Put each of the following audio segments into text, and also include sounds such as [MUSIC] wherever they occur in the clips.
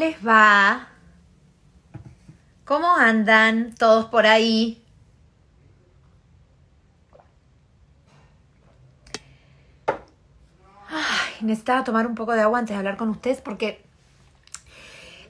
¿Cómo les va? ¿Cómo andan todos por ahí? Ay, necesitaba tomar un poco de agua antes de hablar con ustedes porque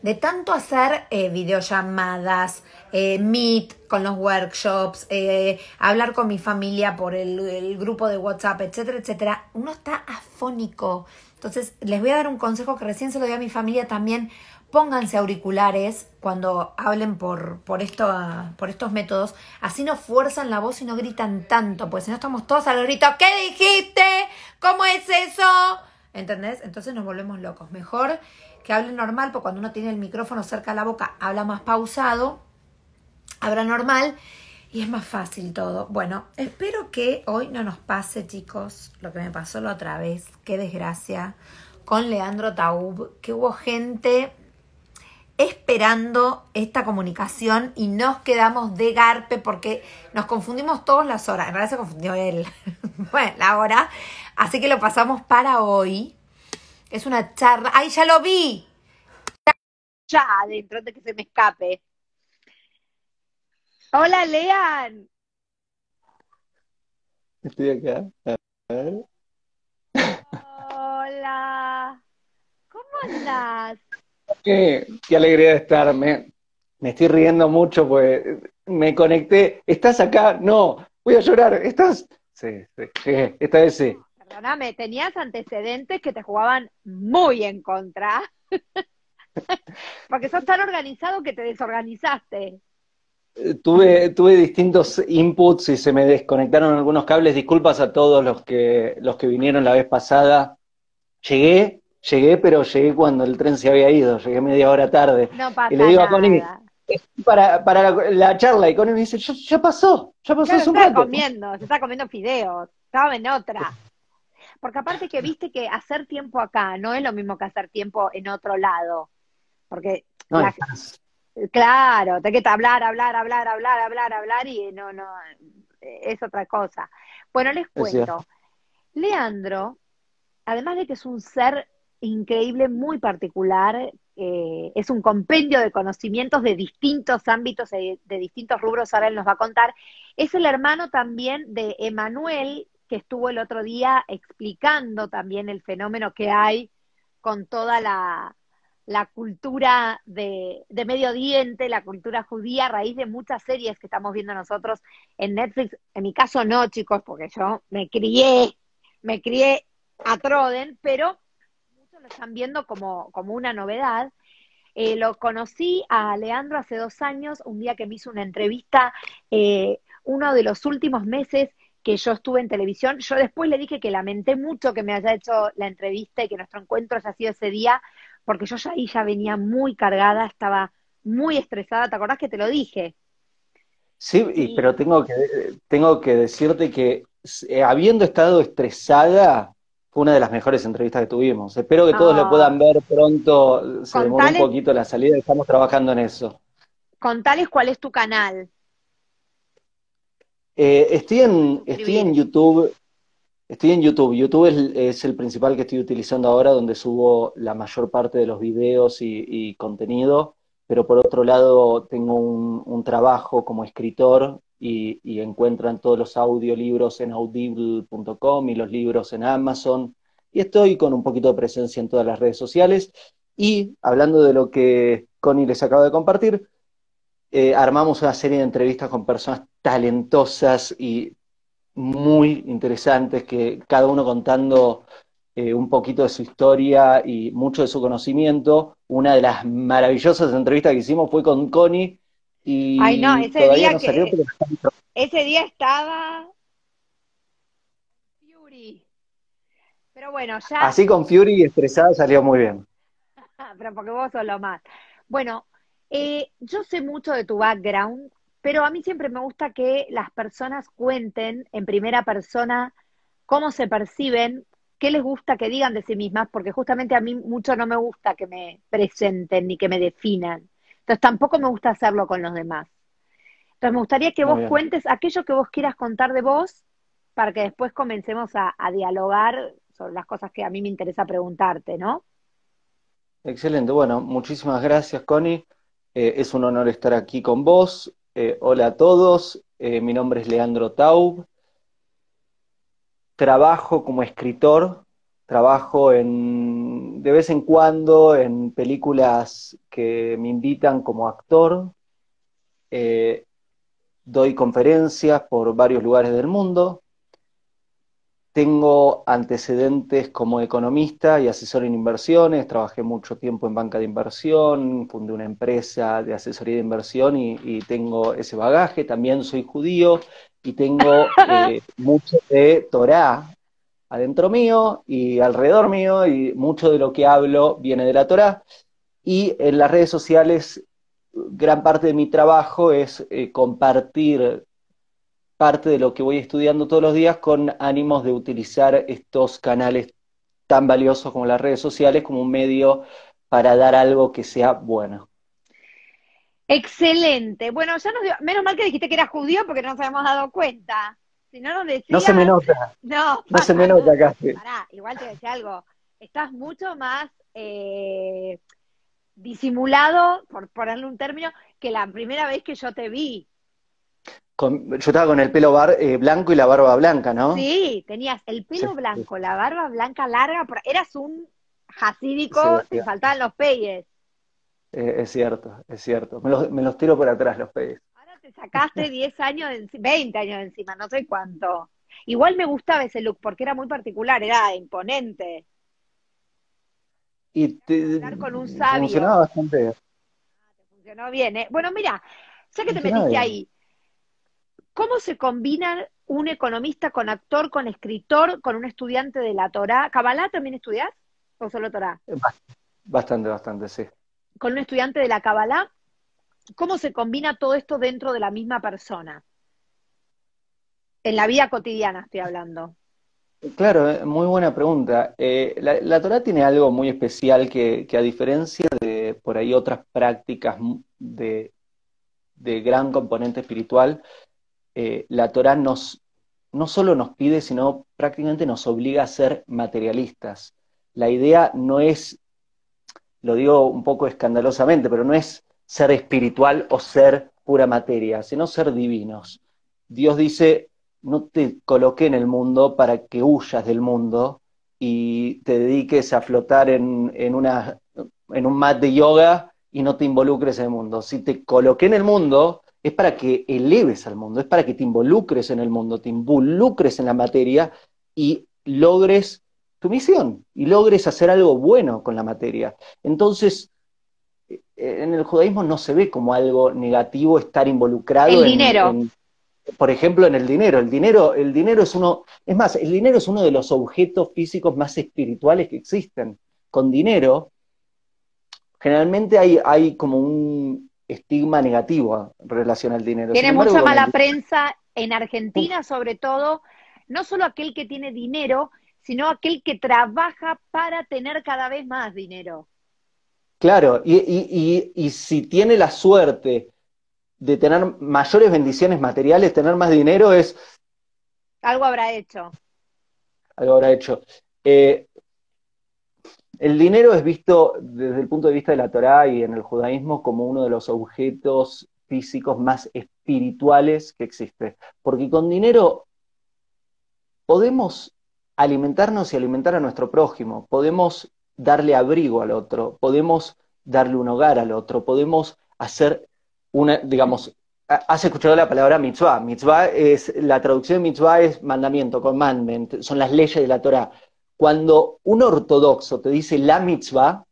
de tanto hacer eh, videollamadas, eh, meet con los workshops, eh, hablar con mi familia por el, el grupo de WhatsApp, etcétera, etcétera, uno está afónico. Entonces, les voy a dar un consejo que recién se lo di a mi familia también. Pónganse auriculares cuando hablen por, por, esto, por estos métodos. Así no fuerzan la voz y no gritan tanto. Pues si no estamos todos a los gritos. ¿Qué dijiste? ¿Cómo es eso? ¿Entendés? Entonces nos volvemos locos. Mejor que hable normal, porque cuando uno tiene el micrófono cerca de la boca, habla más pausado, habla normal y es más fácil todo. Bueno, espero que hoy no nos pase, chicos, lo que me pasó la otra vez. Qué desgracia con Leandro Taub, que hubo gente esperando esta comunicación y nos quedamos de garpe porque nos confundimos todas las horas. En realidad se confundió él. [LAUGHS] bueno, la hora. Así que lo pasamos para hoy. Es una charla. ¡Ay, ya lo vi! Ya, adentro de que se me escape. Hola, Lean. Estoy acá. A ver. Hola. ¿Cómo andás? Qué, qué alegría de estar. Me, me estoy riendo mucho, pues me conecté. ¿Estás acá? No, voy a llorar. ¿Estás? Sí, sí, llegué. Esta vez sí. Perdóname, tenías antecedentes que te jugaban muy en contra. [LAUGHS] Porque sos tan organizado que te desorganizaste. Eh, Tuve, tuve distintos inputs y se me desconectaron algunos cables. Disculpas a todos los que, los que vinieron la vez pasada. Llegué, llegué, pero llegué cuando el tren se había ido. Llegué media hora tarde. No pasa Y le digo a. Connie, para, para la, la charla, y Connie me dice, ya, ya pasó, ya pasó Claro, hace un estaba rato. comiendo, se estaba comiendo fideos, estaba en otra. Porque aparte que viste que hacer tiempo acá no es lo mismo que hacer tiempo en otro lado. Porque, No, la- claro, te que hablar, hablar, hablar, hablar, hablar, hablar y no, no, es otra cosa. Bueno, les cuento. Leandro, además de que es un ser increíble, muy particular, eh, es un compendio de conocimientos de distintos ámbitos, de, de distintos rubros, ahora él nos va a contar, es el hermano también de Emanuel, que estuvo el otro día explicando también el fenómeno que hay con toda la, la cultura de, de Medio Oriente, la cultura judía, a raíz de muchas series que estamos viendo nosotros en Netflix. En mi caso no, chicos, porque yo me crié, me crié a Troden, pero lo están viendo como, como una novedad. Eh, lo conocí a Leandro hace dos años, un día que me hizo una entrevista, eh, uno de los últimos meses que yo estuve en televisión. Yo después le dije que lamenté mucho que me haya hecho la entrevista y que nuestro encuentro haya sido ese día, porque yo ya ahí ya venía muy cargada, estaba muy estresada. ¿Te acordás que te lo dije? Sí, y- pero tengo que, tengo que decirte que eh, habiendo estado estresada, fue una de las mejores entrevistas que tuvimos. Espero que todos Ah. lo puedan ver pronto. Se demoró un poquito la salida, estamos trabajando en eso. Contales cuál es tu canal. Eh, estoy en, estoy en YouTube. Estoy en YouTube. YouTube es, es el principal que estoy utilizando ahora, donde subo la mayor parte de los videos y, y contenido. Pero por otro lado, tengo un, un trabajo como escritor y, encuentran todos los audiolibros en audible.com y los libros en Amazon. Y estoy con un poquito de presencia en todas las redes sociales. Y hablando de lo que Connie les acaba de compartir, eh, armamos una serie de entrevistas con personas talentosas y muy interesantes, que cada uno contando eh, un poquito de su historia y mucho de su conocimiento. Una de las maravillosas entrevistas que hicimos fue con Connie y Ay, no, ese día no que- salió, pero Ese día estaba Fury. Pero bueno, ya, así con Fury y estresada salió muy bien. [LAUGHS] pero porque vos sos lo más. Bueno, eh, yo sé mucho de tu background, pero a mí siempre me gusta que las personas cuenten en primera persona cómo se perciben, qué les gusta que digan de sí mismas, porque justamente a mí mucho no me gusta que me presenten ni que me definan. Entonces tampoco me gusta hacerlo con los demás. Entonces me gustaría que Muy vos bien. cuentes aquello que vos quieras contar de vos para que después comencemos a, a dialogar sobre las cosas que a mí me interesa preguntarte, ¿no? excelente. Bueno, muchísimas gracias, Connie. Eh, es un honor estar aquí con vos. Eh, hola a todos. Eh, mi nombre es Leandro Taub. Trabajo como escritor. Trabajo en, de vez en cuando en películas que me invitan como actor. doy conferencias por varios lugares del mundo. Tengo antecedentes como economista y asesor en inversiones, trabajé mucho tiempo en banca de inversión, fundé una empresa de asesoría de inversión y, tengo ese bagaje. También soy judío y tengo [LAUGHS] eh, mucho de Torah adentro mío y alrededor mío y mucho de lo que hablo viene de la Torah. Y en las redes sociales, gran parte de mi trabajo es eh, compartir parte de lo que voy estudiando todos los días con ánimos de utilizar estos canales tan valiosos como las redes sociales como un medio para dar algo que sea bueno. Excelente. Bueno, ya nos dio, menos mal que dijiste que eras judío porque no nos habíamos dado cuenta. Si no nos decías... No se me nota. [LAUGHS] No, no se me nota casi. Pará, igual te decía algo. Estás mucho más eh, disimulado, por ponerle un término, que la primera vez que yo te vi yo estaba con el pelo eh, blanco y la barba blanca, ¿no? Sí, tenías el pelo blanco, la barba blanca larga, eras un jasídico, te faltaban los peyes. Eh, es cierto, es cierto. Me los, tiro por atrás los peyes. Te sacaste [LAUGHS] 10 años, de, 20 años de encima, no sé cuánto. Igual me gustaba ese look porque era muy particular, era imponente. Y te, con un sabio. Funcionaba bastante. Ah, te funcionó bien, ¿eh? Bueno, mira, ya que te metiste ahí, ¿Cómo se combina un economista con actor, con escritor, con un estudiante de la Torah? ¿Cabalá también estudias o solo Torah? Bastante, bastante, sí. Con un estudiante de la Kabbalah, ¿cómo se combina todo esto dentro de la misma persona? En la vida cotidiana estoy hablando. Claro, eh, muy buena pregunta. Eh, la, la, Torah tiene algo muy especial que, a diferencia de por ahí otras prácticas de, de gran componente espiritual, eh, la Torah nos, no solo nos pide, sino prácticamente nos obliga a ser materialistas. La idea no es, lo digo un poco escandalosamente, pero no es ser espiritual o ser pura materia, sino ser divinos. Dios dice, no te coloqué en el mundo para que huyas del mundo y te dediques a flotar en, una, en un mat de yoga y no te involucres en el mundo. Si te coloqué en el mundo, es para que eleves al mundo, es para que te involucres en el mundo, te involucres en la materia y logres tu misión y logres hacer algo bueno con la materia. Entonces, en el judaísmo no se ve como algo negativo estar involucrado el dinero. por ejemplo, en el dinero. El dinero, el dinero es uno, es más, el dinero es uno de los objetos físicos más espirituales que existen. Con dinero, generalmente hay, hay como un, estigma negativo en relación al dinero. Tiene mucha mala prensa en Argentina, sobre todo, no solo aquel que tiene dinero, sino aquel que trabaja para tener cada vez más dinero. Claro, y, si tiene la suerte de tener mayores bendiciones materiales, tener más dinero es... Algo habrá hecho. Algo habrá hecho. Eh, el dinero es visto desde el punto de vista de la Torá y en el judaísmo como uno de los objetos físicos más espirituales que existe. Porque con dinero podemos alimentarnos y alimentar a nuestro prójimo, podemos darle abrigo al otro, podemos darle un hogar al otro, podemos hacer una, digamos, has escuchado la palabra mitzvah. Mitzvah es, la traducción de mitzvah es mandamiento, commandment, son las leyes de la Torah. Cuando un ortodoxo te dice la mitzvah,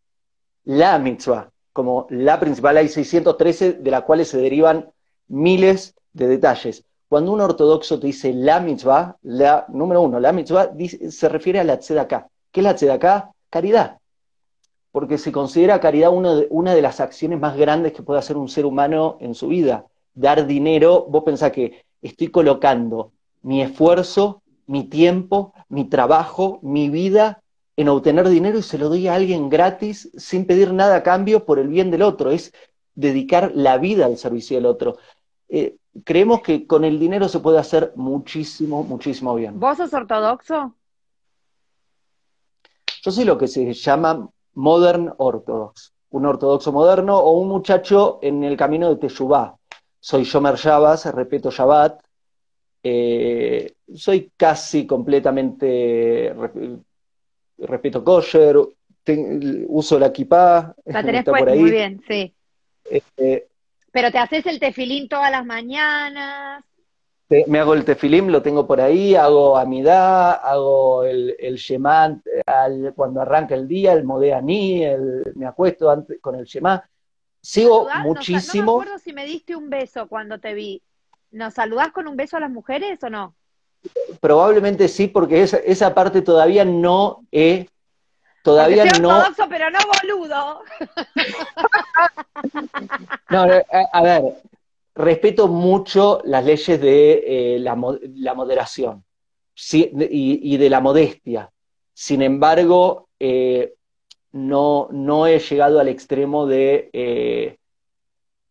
la mitzvah, como la principal, hay 613 de las cuales se derivan miles de detalles. Cuando un ortodoxo te dice la mitzvah, la, número uno, la mitzvah se refiere a la tzedakah. ¿Qué es la tzedakah? Caridad. Porque se considera caridad una de, una de las acciones más grandes que puede hacer un ser humano en su vida. Dar dinero, vos pensás que estoy colocando mi esfuerzo mi tiempo, mi trabajo, mi vida en obtener dinero y se lo doy a alguien gratis sin pedir nada a cambio por el bien del otro. Es dedicar la vida al servicio del otro. Eh, creemos que con el dinero se puede hacer muchísimo, muchísimo bien. ¿Vos sos ortodoxo? Yo soy lo que se llama Modern Orthodox, un ortodoxo moderno o un muchacho en el camino de Teshuvah. Soy Shomer Shabbat, respeto Shabbat, eh, soy casi completamente, respeto kosher, uso la kippah, la tenés por ahí. muy bien, sí. Este, Pero te haces el tefilín todas las mañanas. Me hago el tefilín, lo tengo por ahí, hago amidad, hago el, el cuando arranca el día, el modeaní, el, me acuesto antes, con el shemá. Sigo muchísimo. No, me acuerdo si me diste un beso cuando te vi. ¿Nos saludás con un beso a las mujeres o no? Probablemente sí, porque esa, esa parte todavía no he todavía no. pero no boludo. [LAUGHS] no, a, ver, respeto mucho las leyes de eh, la, moderación y, de la modestia. Sin embargo, eh, no, no he llegado al extremo de, eh,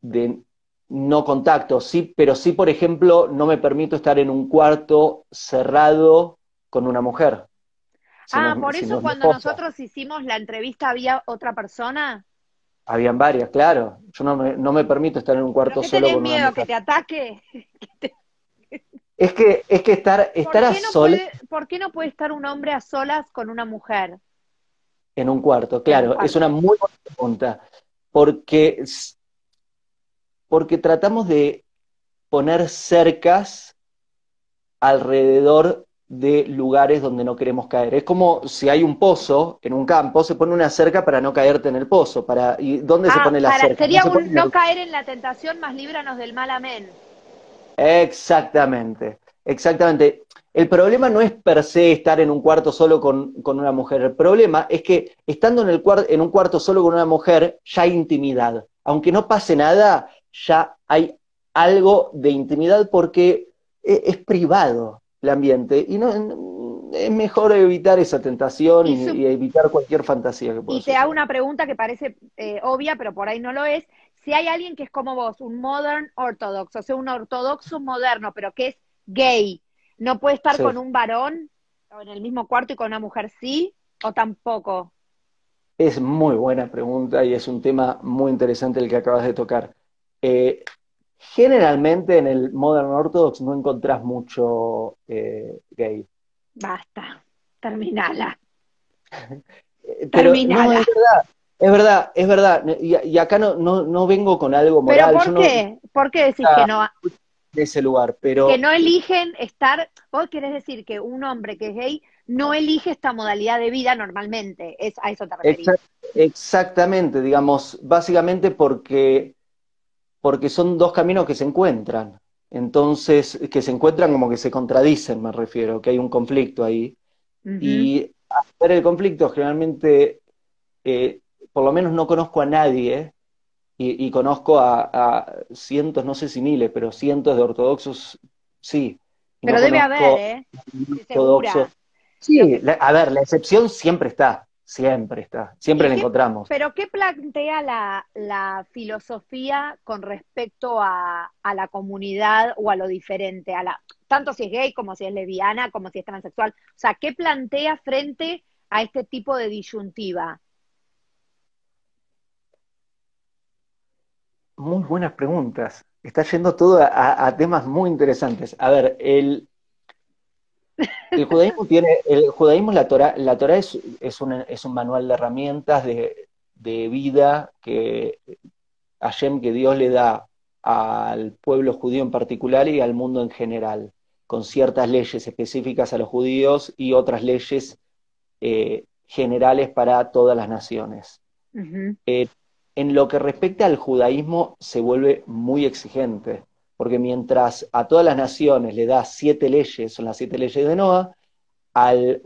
de no contacto, sí, pero sí, por ejemplo, no me permito estar en un cuarto cerrado con una mujer ah, por eso cuando nosotros hicimos la entrevista había otra persona. Habían varias, claro. Yo no me, no me permito estar en un cuarto solo con miedo que te ataque? [LAUGHS] Es que, es que estar, estar a solas. ¿Por qué no puede estar un hombre a solas con una mujer? En un cuarto, claro, es una muy buena pregunta. Porque, porque tratamos de poner cercas alrededor de lugares donde no queremos caer. Es como si hay un pozo en un campo, se pone una cerca para no caerte en el pozo. Para, ¿Y dónde se ah, pone la cerca? Sería no, un, no caer en la tentación, más líbranos del mal, amén. Exactamente, exactamente. El problema no es per se estar en un cuarto solo con, una mujer. El problema es que estando en, el en un cuarto solo con una mujer, ya hay intimidad. Aunque no pase nada, ya hay algo de intimidad porque e, es privado el ambiente. Y no, es mejor evitar esa tentación y, evitar cualquier fantasía que pueda Y te hago una pregunta que parece eh, obvia, pero por ahí no lo es. Si hay alguien que es como vos, un modern ortodoxo, o sea, un ortodoxo moderno, pero que es gay, ¿no puede estar con un varón o en el mismo cuarto y con una mujer sí o tampoco? Es muy buena pregunta y es un tema muy interesante el que acabas de tocar. Eh, Generalmente en el Modern Orthodox no encontrás mucho eh, gay. Basta, terminala. Pero terminala. es verdad, es verdad, es verdad. Y, acá no, no, vengo con algo moral. ¿Pero por qué? ¿Por qué decís que no? De ese lugar, pero... Que no eligen estar... Vos querés decir que un hombre que es gay no elige esta modalidad de vida normalmente. Es, a eso te referís. exactamente, digamos, básicamente porque porque son dos caminos que se encuentran. Entonces, que se encuentran como que se contradicen, me refiero, que hay un conflicto ahí. Y a ver el conflicto, generalmente, eh, por lo menos no conozco a nadie, y, conozco a, cientos, no sé si miles, pero cientos de ortodoxos, sí. Pero debe haber, ¿eh? Ortodoxos. Sí, a ver, la excepción siempre está. Siempre está, siempre la encontramos. Pero ¿qué plantea la, filosofía con respecto a, la comunidad o a lo diferente? A la, tanto si es gay como si es lesbiana, como si es transexual. O sea, ¿qué plantea frente a este tipo de disyuntiva? Muy buenas preguntas. Está yendo todo a temas muy interesantes. A ver, el, el judaísmo tiene, el judaísmo, la Torah, la Torah es, es, un, es un manual de herramientas de, de vida que Hashem, que Dios le da al pueblo judío en particular y al mundo en general, con ciertas leyes específicas a los judíos y otras leyes eh, generales para todas las naciones. Eh, en lo que respecta al judaísmo, se vuelve muy exigente porque mientras a todas las naciones le da siete leyes, son las siete leyes de Noah, al,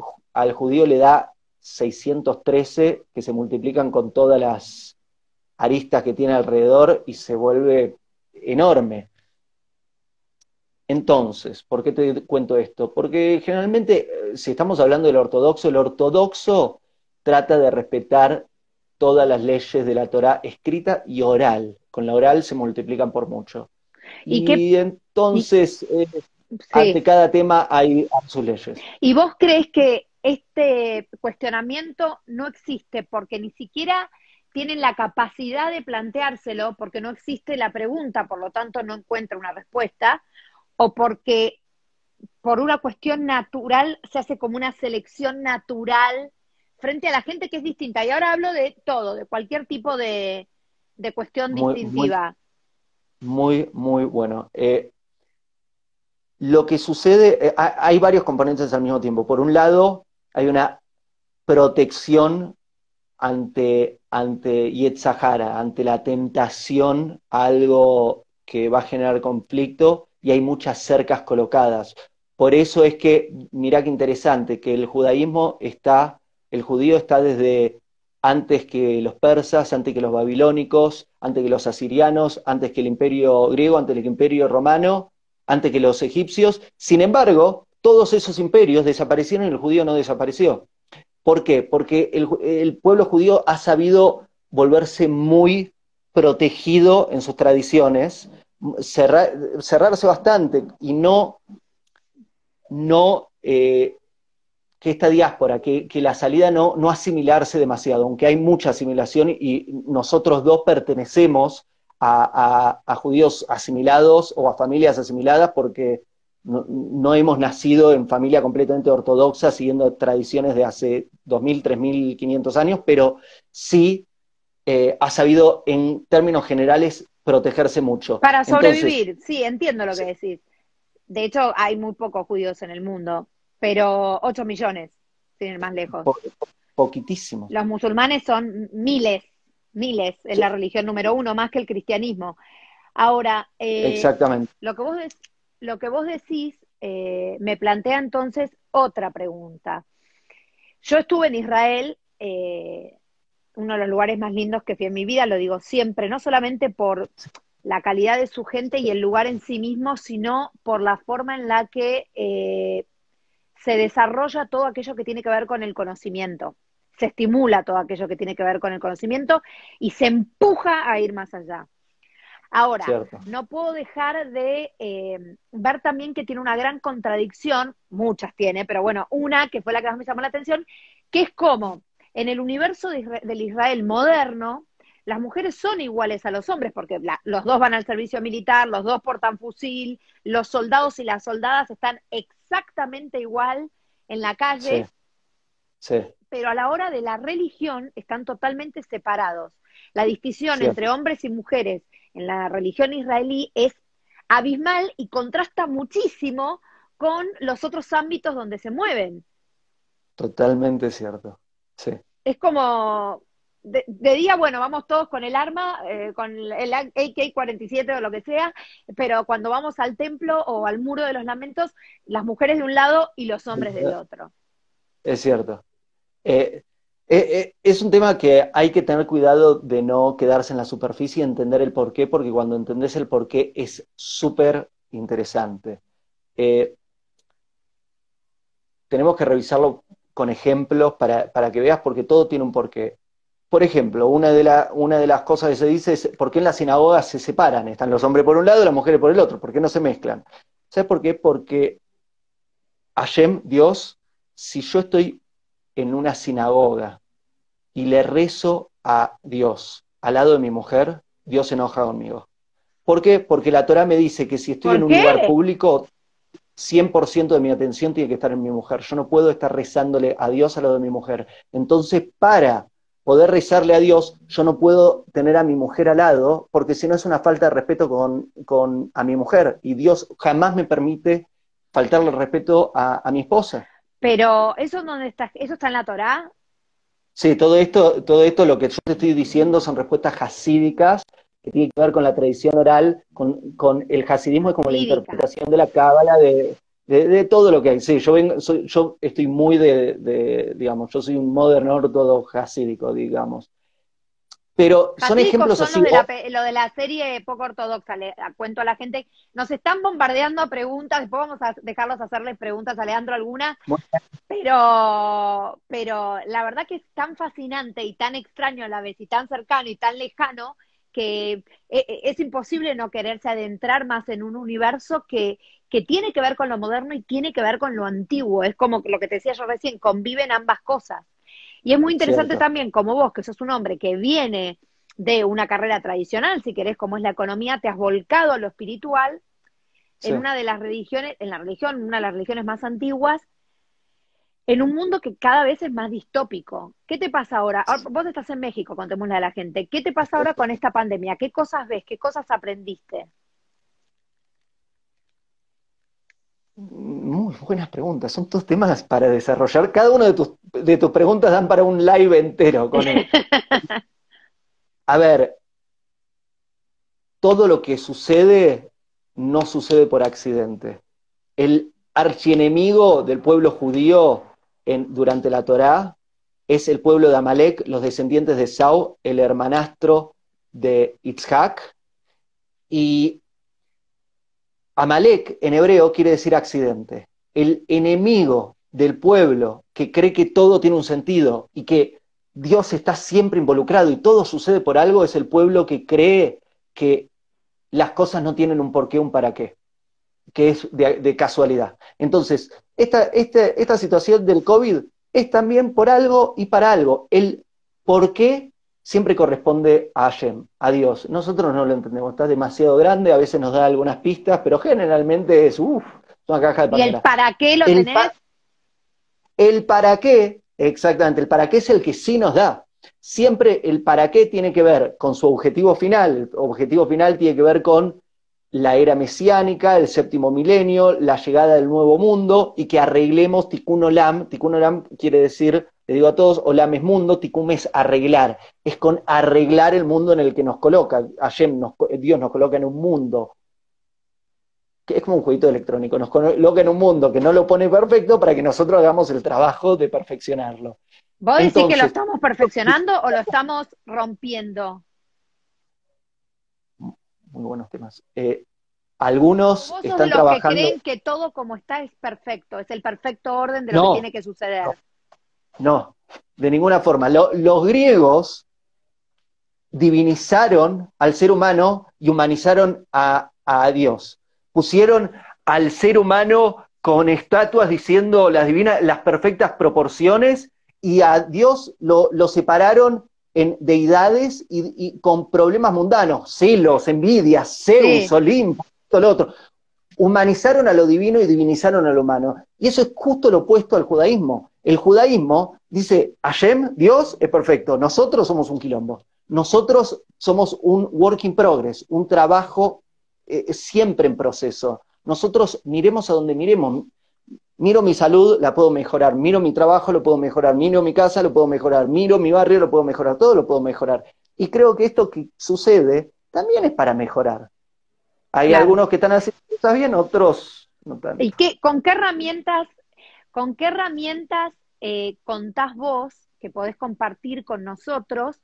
judío le da 613 que se multiplican con todas las aristas que tiene alrededor y se vuelve enorme. Entonces, ¿por qué te cuento esto? Porque generalmente, eh, si estamos hablando del ortodoxo, el ortodoxo trata de respetar todas las leyes de la Torah escrita y oral. Con la oral se multiplican por mucho. Y, entonces, eh, ante cada tema hay, sus leyes. ¿Y vos crees que este cuestionamiento no existe porque ni siquiera tienen la capacidad de planteárselo porque no existe la pregunta, por lo tanto no encuentra una respuesta, o porque por una cuestión natural se hace como una selección natural frente a la gente que es distinta. Y ahora hablo de todo, de cualquier tipo de, cuestión distintiva. Muy, muy, bueno. Eh, lo que sucede, eh, hay varios componentes al mismo tiempo. Por un lado, hay una protección ante, ante Yetzahara, ante la tentación a algo que va a generar conflicto, y hay muchas cercas colocadas. Por eso es que, mira qué interesante, que el judaísmo está, el judío está desde antes que los persas, antes que los babilónicos, antes que los asirianos, antes que el imperio griego, antes que el imperio romano, antes que los egipcios. Sin embargo, todos esos imperios desaparecieron y el judío no desapareció. ¿Por qué? Porque el, pueblo judío ha sabido volverse muy protegido en sus tradiciones, cerrarse bastante y no, no eh, que esta diáspora, que, la salida no, no asimilarse demasiado, aunque hay mucha asimilación y nosotros dos pertenecemos a, judíos asimilados o a familias asimiladas porque no, hemos nacido en familia completamente ortodoxa siguiendo tradiciones de hace 2.000, 3.500 años, pero sí eh, ha sabido en términos generales protegerse mucho. Para sobrevivir, sí, entiendo lo que decís. De hecho, hay muy pocos judíos en el mundo, pero 8 millones, sin ir más lejos. poquitísimos. Los musulmanes son miles, miles, es la religión número uno, más que el cristianismo. Ahora, eh, Exactamente. Lo, que vos lo que vos decís eh, me plantea entonces otra pregunta. Yo estuve en Israel, eh, uno de los lugares más lindos que fui en mi vida, lo digo siempre, no solamente por la calidad de su gente y el lugar en sí mismo, sino por la forma en la que se desarrolla todo aquello que tiene que ver con el conocimiento, se estimula todo aquello que tiene que ver con el conocimiento y se empuja a ir más allá. Ahora, no puedo dejar de eh, ver también que tiene una gran contradicción, muchas tiene, pero bueno, una que fue la que más me llamó la atención, que es como en el universo del Israel moderno, las mujeres son iguales a los hombres, porque los dos van al servicio militar, los dos portan fusil, los soldados y las soldadas están exactamente igual en la calle, sí. pero a la hora de la religión están totalmente separados. La distinción entre hombres y mujeres en la religión israelí es abismal y contrasta muchísimo con los otros ámbitos donde se mueven. Totalmente cierto, sí. Es como, de, día, bueno, vamos todos con el arma, eh, con el AK-47 o lo que sea, pero cuando vamos al templo o al muro de los lamentos, las mujeres de un lado y los hombres del otro. Es cierto. Eh, eh, es un tema que hay que tener cuidado de no quedarse en la superficie y entender el porqué, porque cuando entendés el porqué es súper interesante. tenemos que revisarlo con ejemplos para, para, que veas, porque todo tiene un porqué. Por ejemplo, una de, una de las cosas que se dice es, ¿por qué en las sinagogas se separan? Están los hombres por un lado y las mujeres por el otro. ¿Por qué no se mezclan? ¿Sabes por qué? Porque Hashem, Dios, si yo estoy en una sinagoga y le rezo a Dios al lado de mi mujer, Dios se enoja conmigo. ¿Por qué? Porque la Torah me dice que si estoy en un lugar público, 100% de mi atención tiene que estar en mi mujer. Yo no puedo estar rezándole a Dios al lado de mi mujer. Entonces, para poder rezarle a Dios, yo no puedo tener a mi mujer al lado, porque si no es una falta de respeto con, a mi mujer, y Dios jamás me permite faltarle el respeto a, mi esposa. Pero eso dónde está, eso está en la Torá. Sí, todo esto, todo esto lo que yo te estoy diciendo son respuestas hasídicas que tienen que ver con la tradición oral, con, con el hasidismo y con la interpretación de la cábala de, de, todo lo que hay. Sí, yo, vengo, yo estoy muy de, digamos, yo soy un moderno ortodoxo hasídico, digamos. Pero son ejemplos así. lo de la serie poco ortodoxa, le cuento a la gente, nos están bombardeando preguntas, después vamos a dejarlos hacerles preguntas a Leandro alguna, pero, pero la verdad que es tan fascinante y tan extraño a la vez y tan cercano y tan lejano que e, e, es imposible no quererse adentrar más en un universo que, que tiene que ver con lo moderno y tiene que ver con lo antiguo. Es como lo que te decía yo recién, conviven ambas cosas. Y es muy interesante también, como vos, que sos un hombre que viene de una carrera tradicional, si querés, como es la economía, te has volcado a lo espiritual, en una de las religiones, en la religión, una de las religiones más antiguas, en un mundo que cada vez es más distópico. ¿Qué te pasa ahora? Vos estás en México, contémosle a la gente. ¿Qué te pasa ahora con esta pandemia? ¿Qué cosas ves? ¿Qué cosas aprendiste? Muy buenas preguntas. Son todos temas para desarrollar. Cada una de tus, de tus preguntas dan para un live entero con él. [LAUGHS] A ver, todo lo que sucede no sucede por accidente. El archienemigo del pueblo judío durante la Torá es el pueblo de Amalek, los descendientes de Sau, el hermanastro de Itzhak. Y Amalek en hebreo quiere decir accidente. El enemigo del pueblo que cree que todo tiene un sentido y que Dios está siempre involucrado y todo sucede por algo es el pueblo que cree que las cosas no tienen un porqué, un para qué, que es de, casualidad. Entonces, esta, esta, situación del COVID es también por algo y para algo. El por qué siempre corresponde a Hashem, a Dios. Nosotros no lo entendemos, está demasiado grande, a veces nos da algunas pistas, pero generalmente es, uff, una caja de ¿Y el para qué lo tenés? el para qué, exactamente, el para qué es el que sí nos da. Siempre el para qué tiene que ver con su objetivo final. El objetivo final tiene que ver con la era mesiánica, el séptimo milenio, la llegada del nuevo mundo y que arreglemos Tikkun Olam. Tikkun Olam quiere decir, le digo a todos, Olam es mundo, Tikkun es arreglar. Es con arreglar el mundo en el que nos coloca. nos, Dios nos coloca en un mundo que es como un jueguito electrónico, nos coloca en un mundo que no lo pone perfecto para que nosotros hagamos el trabajo de perfeccionarlo. ¿Vos decís que lo estamos perfeccionando o lo estamos rompiendo? Muy buenos temas. Eh, algunos ¿Vos están de los que creen que todo como está es perfecto, es el perfecto orden de lo que tiene que suceder. No, de ninguna forma. los griegos divinizaron al ser humano y humanizaron a, Dios. Pusieron al ser humano con estatuas diciendo las divinas, las perfectas proporciones y a Dios lo, separaron en deidades y, con problemas mundanos, celos, envidias, Zeus, Olimpo, todo lo otro. Humanizaron a lo divino y divinizaron a lo humano. Y eso es justo lo opuesto al judaísmo. El judaísmo dice, Hashem, Dios, es perfecto. Nosotros somos un quilombo. Nosotros somos un work in progress, un trabajo eh, siempre en proceso. Nosotros miremos a donde miremos miro mi salud, la puedo mejorar, miro mi trabajo, lo puedo mejorar, miro mi casa, lo puedo mejorar, miro mi barrio, lo puedo mejorar, todo lo puedo mejorar. Y creo que esto que sucede también es para mejorar. Hay algunos que están haciendo cosas bien, otros no tanto. ¿Y qué, con qué herramientas, con qué herramientas eh, contás vos que podés compartir con nosotros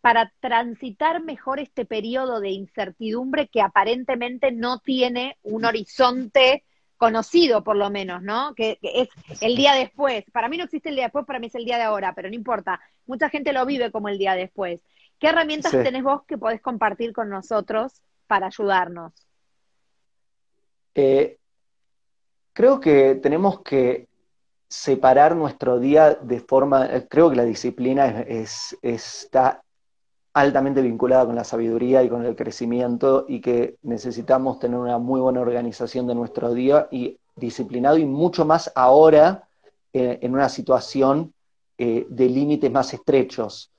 para transitar mejor este periodo de incertidumbre que aparentemente no tiene un horizonte conocido por lo menos, ¿no? Que, es el día después. Para mí no existe el día después, para mí es el día de ahora, pero no importa. Mucha gente lo vive como el día después. ¿Qué herramientas tenés vos que podés compartir con nosotros para ayudarnos? Eh, creo que tenemos que separar nuestro día de forma, eh, creo que la disciplina es, está altamente vinculada con la sabiduría y con el crecimiento y que necesitamos tener una muy buena organización de nuestro día y disciplinado y mucho más ahora eh, en una situación eh, de límites más estrechos,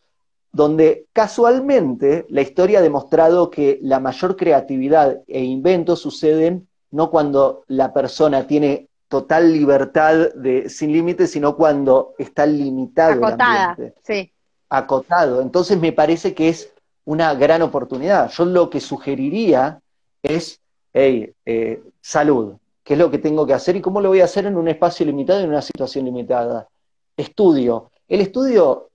donde casualmente la historia ha demostrado que la mayor creatividad e inventos suceden no cuando la persona tiene total libertad de, sin límites, sino cuando está limitado. Acotada, sí acotado. Entonces me parece que es una gran oportunidad. Yo lo que sugeriría es, hey, eh, salud, ¿qué es lo que tengo que hacer y cómo lo voy a hacer en un espacio limitado y en una situación limitada? Estudio. El estudio,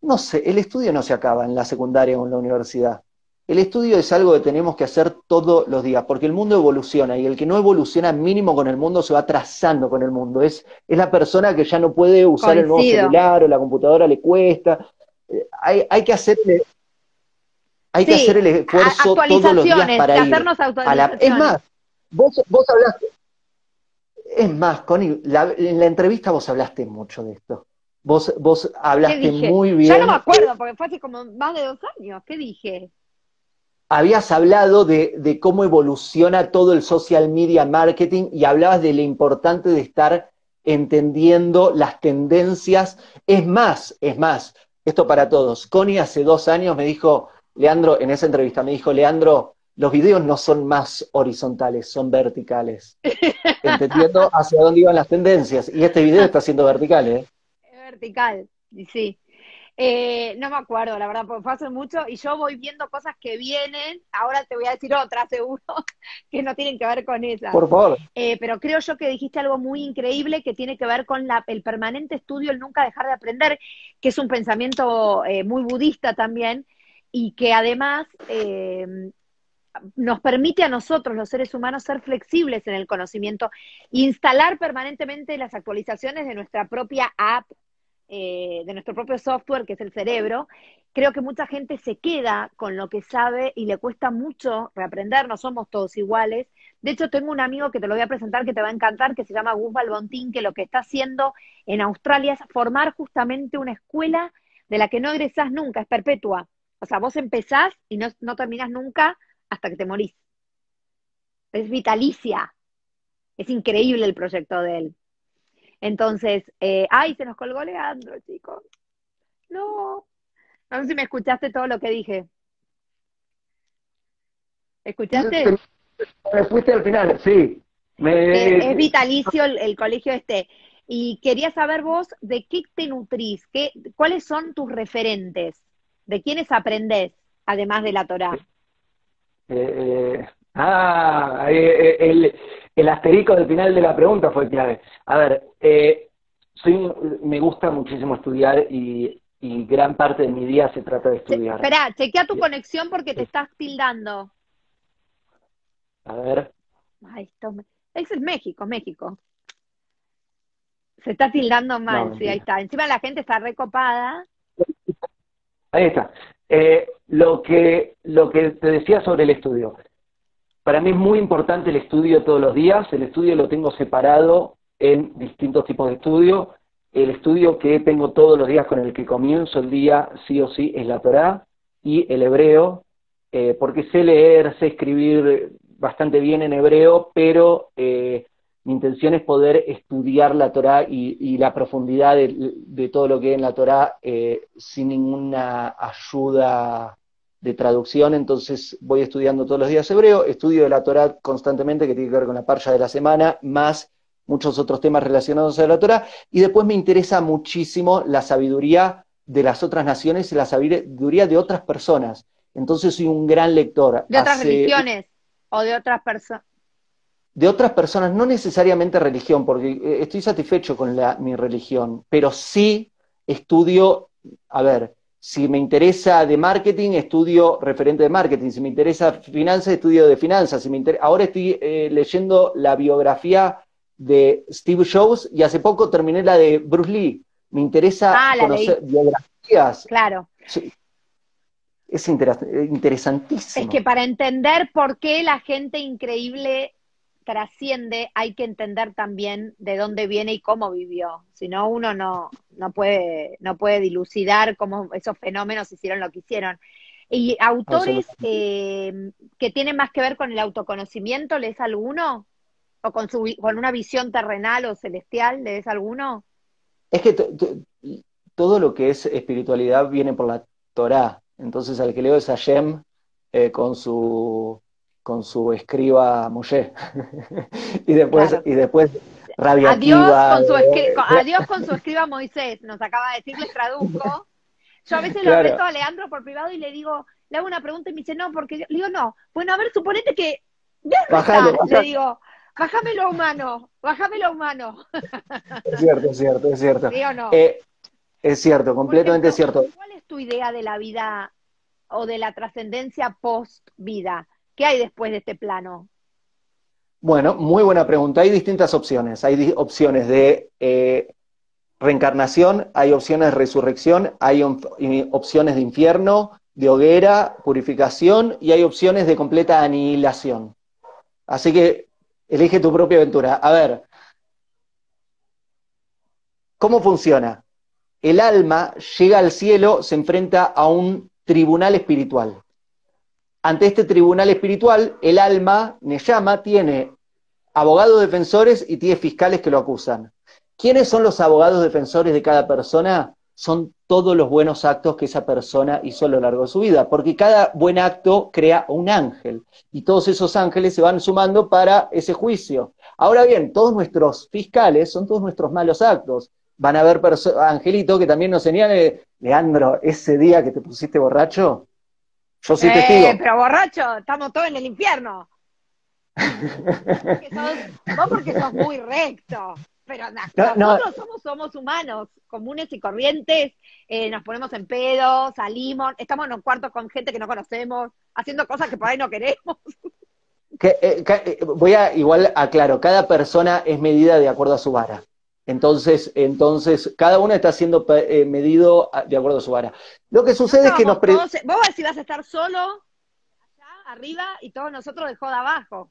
no sé, el estudio no se acaba en la secundaria o en la universidad. El estudio es algo que tenemos que hacer todos los días, porque el mundo evoluciona y el que no evoluciona mínimo con el mundo se va atrasando con el mundo. Es, es la persona que ya no puede usar el nuevo celular o la computadora le cuesta hay, hay que hacerle, Hay que hacer el esfuerzo todos los días para ir. A la, es más, vos, vos hablaste. Es más, Connie, en la entrevista vos hablaste mucho de esto. Vos, vos hablaste muy bien. Ya no me acuerdo, porque fue hace como más de dos años. ¿Qué dije? Habías hablado de, de cómo evoluciona todo el social media marketing y hablabas de lo importante de estar entendiendo las tendencias. Es más, es más, esto para todos. Connie hace dos años me dijo, Leandro, en esa entrevista me dijo, Leandro, los videos no son más horizontales, son verticales. [LAUGHS] Entendiendo hacia dónde iban las tendencias. Y este video está siendo vertical, ¿eh? Es vertical, sí. Eh, no me acuerdo, la verdad, porque fue hace mucho y yo voy viendo cosas que vienen. Ahora te voy a decir otras, seguro, [LAUGHS] que no tienen que ver con esas. Por favor. Eh, pero creo yo que dijiste algo muy increíble que tiene que ver con la, el permanente estudio, el nunca dejar de aprender, que es un pensamiento eh, muy budista también y que además nos permite a nosotros, los seres humanos, ser flexibles en el conocimiento, instalar permanentemente las actualizaciones de nuestra propia app eh, de nuestro propio software, que es el cerebro, creo que mucha gente se queda con lo que sabe y le cuesta mucho reaprender, no somos todos iguales. De hecho, tengo un amigo que te lo voy a presentar que te va a encantar, que se llama Gus Balbontín, que lo que está haciendo en Australia es formar justamente una escuela de la que no egresás nunca, es perpetua. O sea, vos empezás y no, no terminás nunca hasta que te morís. Es vitalicia. Es increíble el proyecto de él. Entonces, eh, ay, se nos colgó Leandro, chicos. No. No sé si me escuchaste todo lo que dije. ¿Escuchaste? Me fuiste al final, sí. Es, vitalicio el, colegio este. Y quería saber vos de qué te nutrís, qué, cuáles son tus referentes, de quiénes aprendés, además de la Torá. Eh, eh, ah, el, el asterisco del final de la pregunta fue clave. A ver, eh, soy, me gusta muchísimo estudiar y, gran parte de mi día se trata de estudiar. Espera, chequea tu conexión porque te estás tildando. A ver. Ay, esto, ese es México, México. Se está tildando mal, sí, ahí está. Encima la gente está recopada. Ahí está. Eh, lo, que, lo que te decía sobre el estudio. Para mí es muy importante el estudio todos los días. El estudio lo tengo separado en distintos tipos de estudio. El estudio que tengo todos los días con el que comienzo el día, sí o sí, es la Torá y el hebreo, eh, porque sé leer, sé escribir bastante bien en hebreo, pero eh, mi intención es poder estudiar la Torá y, la profundidad de, todo lo que hay en la Torá eh, sin ninguna ayuda de traducción, entonces voy estudiando todos los días hebreo, estudio de la Torah constantemente, que tiene que ver con la parcha de la semana, más muchos otros temas relacionados a la Torah, y después me interesa muchísimo la sabiduría de las otras naciones y la sabiduría de otras personas. Entonces soy un gran lector. ¿De otras religiones o de otras personas? De otras personas, no necesariamente religión, porque eh, estoy satisfecho con la, mi religión, pero sí estudio, a ver, si me interesa de marketing, estudio referente de marketing. Si me interesa finanzas, estudio de finanzas. Si me Ahora estoy eh, leyendo la biografía de Steve Jobs y hace poco terminé la de Bruce Lee. Me interesa ah, conocer biografías. Claro. Es interesantísimo. Es que para entender por qué la gente increíble trasciende, hay que entender también de dónde viene y cómo vivió. Si no, uno no, no, puede, no puede dilucidar cómo esos fenómenos hicieron lo que hicieron. ¿Y autores eh, que tienen más que ver con el autoconocimiento, lees alguno? ¿O con, su, con una visión terrenal o celestial, lees alguno? Es que todo lo que es espiritualidad viene por la Torah. Entonces, al que leo es Hashem eh, con su con su escriba Moshe. [LAUGHS] y después, y después adiós con, su adiós con su escriba Moisés, nos acaba de decir, les traduzco. Yo a veces lo meto a Leandro por privado y le digo, le hago una pregunta y me dice, no, porque le digo, no. Bueno, a ver, suponete que. Le digo, bájame lo humano, bájame lo humano. Es cierto, es cierto, es cierto. ¿Sí o no? Eh, es cierto, completamente cierto. ¿Cuál es tu idea de la vida o de la trascendencia post-vida? ¿Qué hay después de este plano? Bueno, muy buena pregunta. Hay distintas opciones. Hay opciones de eh, reencarnación, hay opciones de resurrección, hay opciones de infierno, de hoguera, purificación, y hay opciones de completa anihilación. Así que elige tu propia aventura. A ver, ¿cómo funciona? El alma llega al cielo, se enfrenta a un tribunal espiritual. Ante este tribunal espiritual, el alma, llama, tiene abogados defensores y tiene fiscales que lo acusan. ¿Quiénes son los abogados defensores de cada persona? Son todos los buenos actos que esa persona hizo a lo largo de su vida, porque cada buen acto crea un ángel y todos esos ángeles se van sumando para ese juicio. Ahora bien, todos nuestros fiscales son todos nuestros malos actos. Van a haber angelitos que también nos señalen, Leandro, ese día que te pusiste borracho, yo soy testigo. Eh, pero borracho, estamos todos en el infierno. vos porque sos muy recto. Pero nosotros Somos, somos humanos, comunes y corrientes, eh, nos ponemos en pedo, salimos, estamos en un cuarto con gente que no conocemos, haciendo cosas que por ahí no queremos. Eh, voy a, igual aclaro, cada persona es medida de acuerdo a su vara. Entonces, entonces cada uno está siendo eh, medido de acuerdo a su vara. Lo que sucede es que nos... Pre vos si vas a estar solo, allá arriba, y todos nosotros de joda abajo.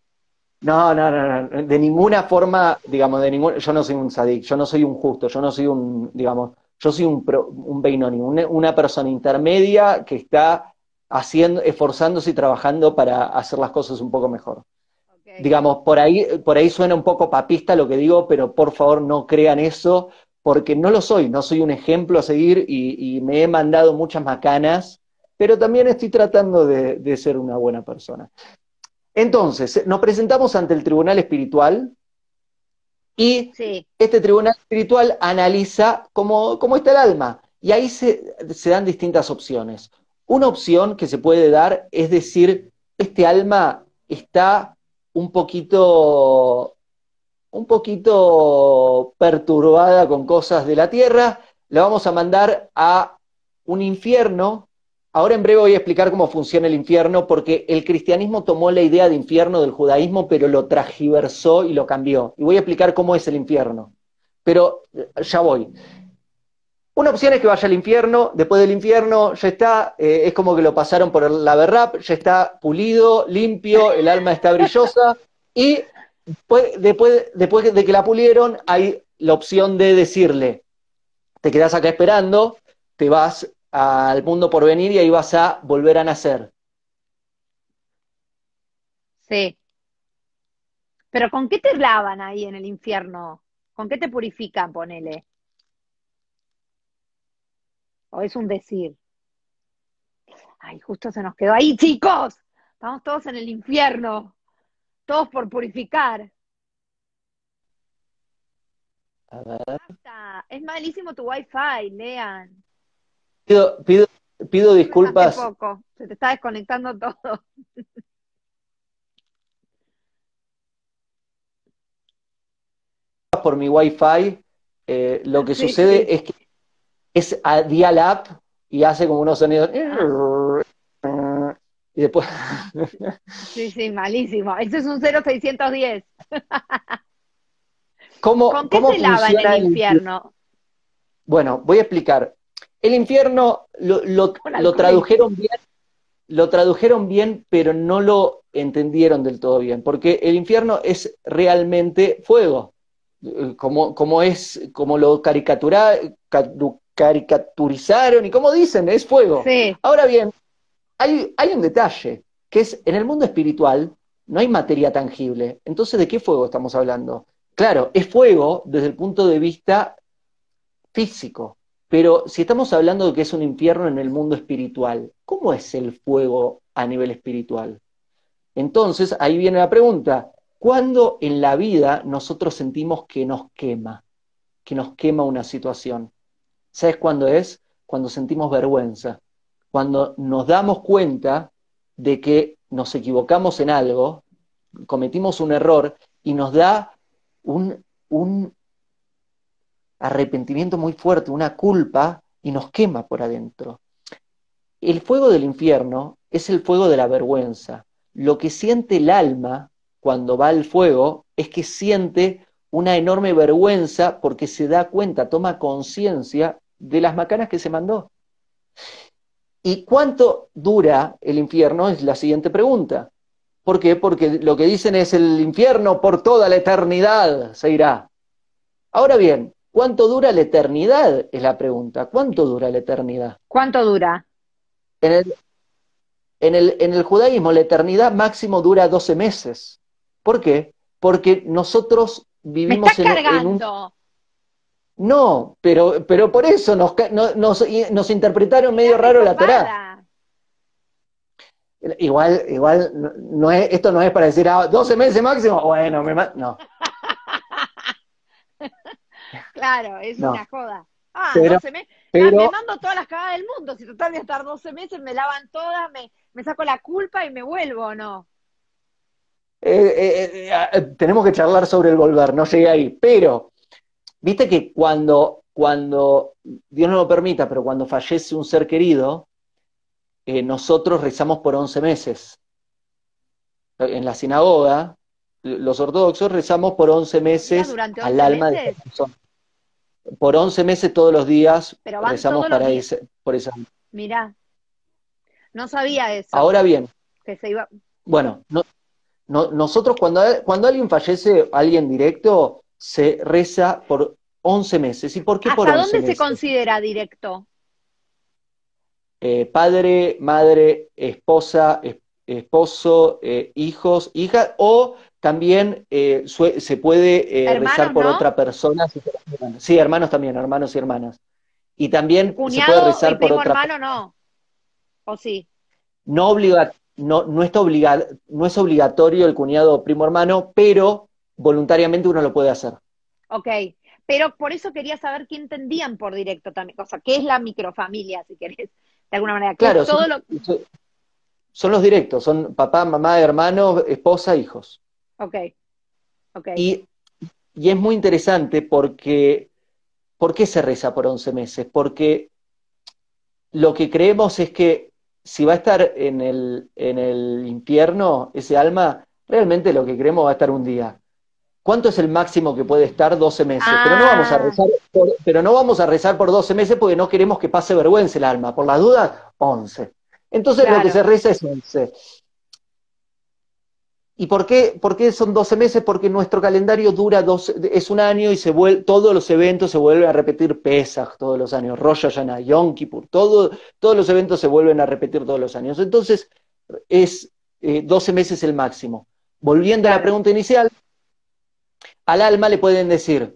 No, no, no, no, de ninguna forma, digamos, de ningún, yo no soy un sadik, yo no soy un justo, yo no soy un, digamos, yo soy un, un Beinoni, una, persona intermedia que está haciendo, esforzándose y trabajando para hacer las cosas un poco mejor. Digamos, por ahí, por ahí suena un poco papista lo que digo, pero por favor no crean eso, porque no lo soy, no soy un ejemplo a seguir y, me he mandado muchas macanas, pero también estoy tratando de, ser una buena persona. Entonces, nos presentamos ante el tribunal espiritual y este tribunal espiritual analiza cómo, cómo, está el alma. Y ahí se, se dan distintas opciones. Una opción que se puede dar es decir, este alma está un poquito, un poquito perturbada con cosas de la tierra, la vamos a mandar a un infierno. Ahora en breve voy a explicar cómo funciona el infierno, porque el cristianismo tomó la idea de infierno del judaísmo, pero lo tragiversó y lo cambió. Y voy a explicar cómo es el infierno. Pero ya voy. Una opción es que vaya al infierno, después del infierno ya está, eh, es como que lo pasaron por la berrap, ya está pulido, limpio, el alma está brillosa, y después, después, de que la pulieron hay la opción de decirle, te quedas acá esperando, te vas al mundo por venir y ahí vas a volver a nacer. Sí. Pero ¿con qué te lavan ahí en el infierno? ¿Con qué te purifican, ponele? ¿O es un decir? Ay, justo se nos quedó ahí, chicos. Estamos todos en el infierno. Todos por purificar. A ver. Es malísimo tu wifi, Lean. Pido, pido, pido disculpas. Poco. Se te está desconectando todo. [LAUGHS] por mi wifi, eh, lo que sucede es que es a dial-up y hace como unos sonidos. Y después. [LAUGHS] Sí, sí, malísimo. Eso es un 0610. [LAUGHS] ¿Cómo, ¿Con qué se lava en el infierno? Bueno, voy a explicar. El infierno lo, lo tradujeron bien, lo tradujeron bien, pero no lo entendieron del todo bien, porque el infierno es realmente fuego, eh, como, como es, como lo caricatura, caricaturizaron y como dicen, es fuego. Ahora bien, hay, hay un detalle, que es en el mundo espiritual no hay materia tangible. Entonces, ¿de qué fuego estamos hablando? Claro, es fuego desde el punto de vista físico, pero si estamos hablando de que es un infierno en el mundo espiritual, ¿cómo es el fuego a nivel espiritual? Entonces, ahí viene la pregunta, ¿cuándo en la vida nosotros sentimos que nos quema, que nos quema una situación? ¿Sabes cuándo es? Cuando sentimos vergüenza, cuando nos damos cuenta de que nos equivocamos en algo, cometimos un error y nos da un, un arrepentimiento muy fuerte, una culpa y nos quema por adentro. El fuego del infierno es el fuego de la vergüenza. Lo que siente el alma cuando va al fuego es que siente una enorme vergüenza porque se da cuenta, toma conciencia de las macanas que se mandó. ¿Y cuánto dura el infierno? Es la siguiente pregunta. ¿Por qué? Porque lo que dicen es el infierno por toda la eternidad se irá. Ahora bien, ¿cuánto dura la eternidad? Es la pregunta. ¿Cuánto dura la eternidad? ¿Cuánto dura? En el, en el, en el judaísmo la eternidad máximo dura 12 meses. ¿Por qué? Porque nosotros vivimos en, un... No, pero, pero por eso nos, nos, interpretaron medio raro la Torah. Igual, igual, no, es, esto no es para decir, ah, 12 meses máximo, bueno, me no. [LAUGHS] claro, es una joda. Ah, 12 meses. me mando todas las cagadas del mundo. Si total voy a estar 12 meses, me lavan todas, me, me saco la culpa y me vuelvo, ¿no? Eh, eh, eh, tenemos que charlar sobre el volver, no llegué ahí. Pero, viste que cuando, cuando, Dios no lo permita, pero cuando fallece un ser querido, nosotros rezamos por 11 meses. En la sinagoga, los ortodoxos rezamos por 11 meses al alma de esa persona. Por 11 meses todos los días rezamos para ese, por esa. Mirá, no sabía eso. Ahora bien, que se iba... bueno, no, nosotros cuando, cuando alguien fallece, alguien directo, se reza por 11 meses. ¿Y por qué por 11 dónde se considera directo? Eh, padre, madre, esposa, esposo, eh, hijos, hijas, o también eh, se puede rezar por otra persona. sí, hermanos también, hermanos y hermanas. Y también se puede rezar por otra hermano no. ¿O sí? No obliga, no, no, está no es obligatorio el cuñado primo hermano, pero voluntariamente uno lo puede hacer. Ok, pero por eso quería saber qué entendían por directo también, o sea, qué es la microfamilia, si querés, de alguna manera. Claro, son, los directos, son papá, mamá, hermano, esposa, hijos. Ok, ok. Y, y es muy interesante porque, ¿por qué se reza por 11 meses? Porque lo que creemos es que si va a estar en el, en el infierno, ese alma, realmente lo que creemos va a estar un día. ¿Cuánto es el máximo que puede estar? 12 meses. Pero, no vamos a ah. rezar por, pero no vamos a rezar por 12 meses porque no queremos que pase vergüenza el alma. Por las dudas, 11. Entonces lo que se reza es 11. ¿Y por qué, por qué son 12 meses? Porque nuestro calendario dura dos, es un año y se vuelve, todos los eventos se vuelven a repetir Pesach todos los años, Rosh Hashanah, Yom Kippur, todo, todos los eventos se vuelven a repetir todos los años. Entonces, es 12 eh, meses el máximo. Volviendo a la pregunta inicial, al alma le pueden decir,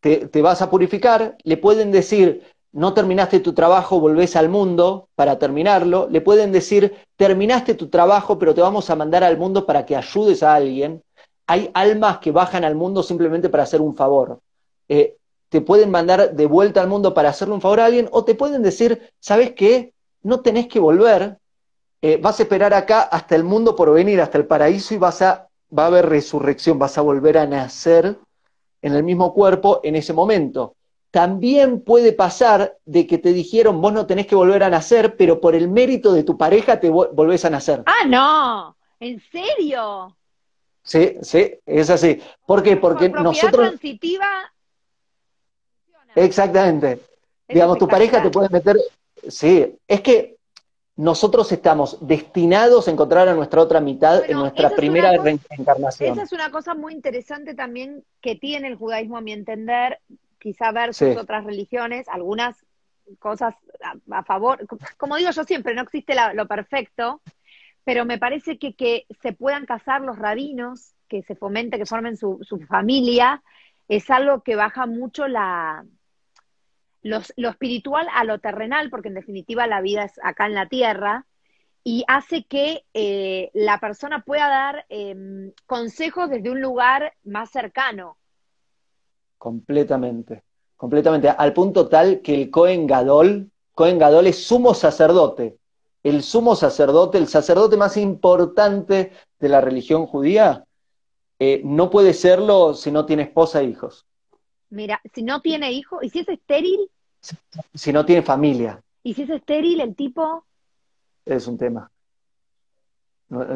te, te vas a purificar, le pueden decir, no terminaste tu trabajo, volvés al mundo para terminarlo, le pueden decir, terminaste tu trabajo, pero te vamos a mandar al mundo para que ayudes a alguien. Hay almas que bajan al mundo simplemente para hacer un favor. Eh, te pueden mandar de vuelta al mundo para hacerle un favor a alguien, o te pueden decir, ¿sabes qué? No tenés que volver, eh, vas a esperar acá hasta el mundo por venir, hasta el paraíso, y vas a, va a haber resurrección, vas a volver a nacer en el mismo cuerpo en ese momento. También puede pasar de que te dijeron, vos no tenés que volver a nacer, pero por el mérito de tu pareja te volvés a nacer. Ah, no, ¿en serio? Sí, sí, es así. ¿Por qué? Porque por nosotros... transitiva... Exactamente. Digamos, tu pareja te puede meter... Sí, es que nosotros estamos destinados a encontrar a nuestra otra mitad en nuestra primera reencarnación. Esa es una cosa muy interesante también que tiene el judaísmo, a mi entender, quizá versus otras religiones, algunas cosas a, favor, como digo yo siempre, no existe lo perfecto, pero me parece que, que se puedan casar los rabinos, que se fomente, que formen su, su familia, es algo que baja mucho la, lo espiritual a lo terrenal, porque en definitiva la vida es acá en la tierra, y hace que eh, la persona pueda dar em, consejos desde un lugar más cercano. Completamente, completamente. Al punto tal que el Cohen Gadol, Cohen Gadol es sumo sacerdote. El sumo sacerdote, el sacerdote más importante de la religión judía, eh, no puede serlo si no tiene esposa e hijos. Mira, si no tiene hijos, ¿y si es estéril? Si, no tiene familia. ¿Y si es estéril el tipo? Es un tema.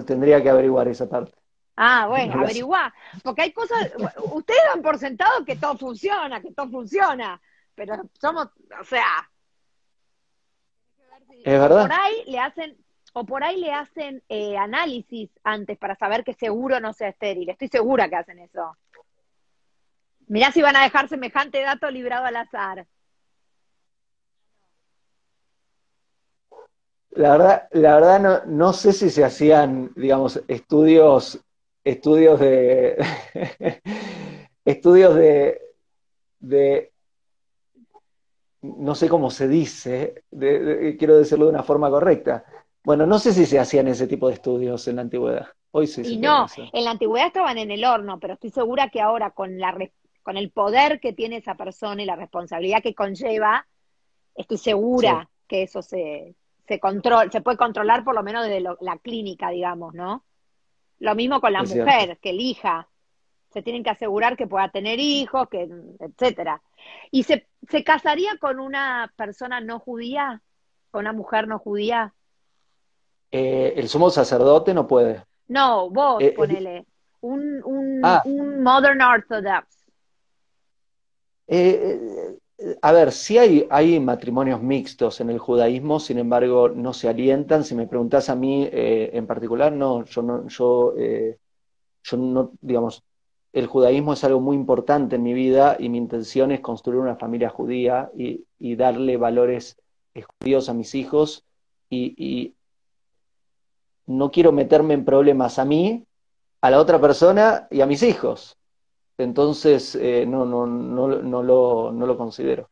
tendría que averiguar esa parte. Ah, bueno, averiguá. Porque hay cosas, ustedes dan por sentado que todo funciona, que todo funciona, pero somos, o sea, Es verdad. Por ahí le hacen, o por ahí le hacen eh, análisis antes para saber que seguro no sea estéril. Estoy segura que hacen eso. Mirá si van a dejar semejante dato librado al azar. La verdad, la verdad no, no sé si se hacían, digamos, estudios, estudios de [LAUGHS] estudios de, de no sé cómo se dice, quiero decirlo de una forma correcta. Bueno, no sé si se hacían ese tipo de estudios en la antigüedad. Hoy sí. Y no, en la antigüedad estaban en el horno, pero estoy segura que ahora con la con el poder que tiene esa persona y la responsabilidad que conlleva, estoy segura que eso se, se controla, se puede controlar por lo menos desde la clínica, digamos, ¿no? Lo mismo con la mujer, que elija. Se tienen que asegurar que pueda tener hijos, que, etcétera. ¿Y se, se casaría con una persona no judía? ¿Con una mujer no judía? Eh, el sumo sacerdote no puede. No, vos eh, ponele. Un, un, ah. un Modern Orthodox. Eh, a ver, sí hay, hay matrimonios mixtos en el judaísmo, sin embargo, no se alientan. Si me preguntas a mí en particular, no, yo no, yo, yo no, digamos, el judaísmo es algo muy importante en mi vida y mi intención es construir una familia judía y, darle valores judíos a mis hijos y, no quiero meterme en problemas a mí, a la otra persona y a mis hijos. Entonces, eh, no, no, no, no, lo, no lo considero.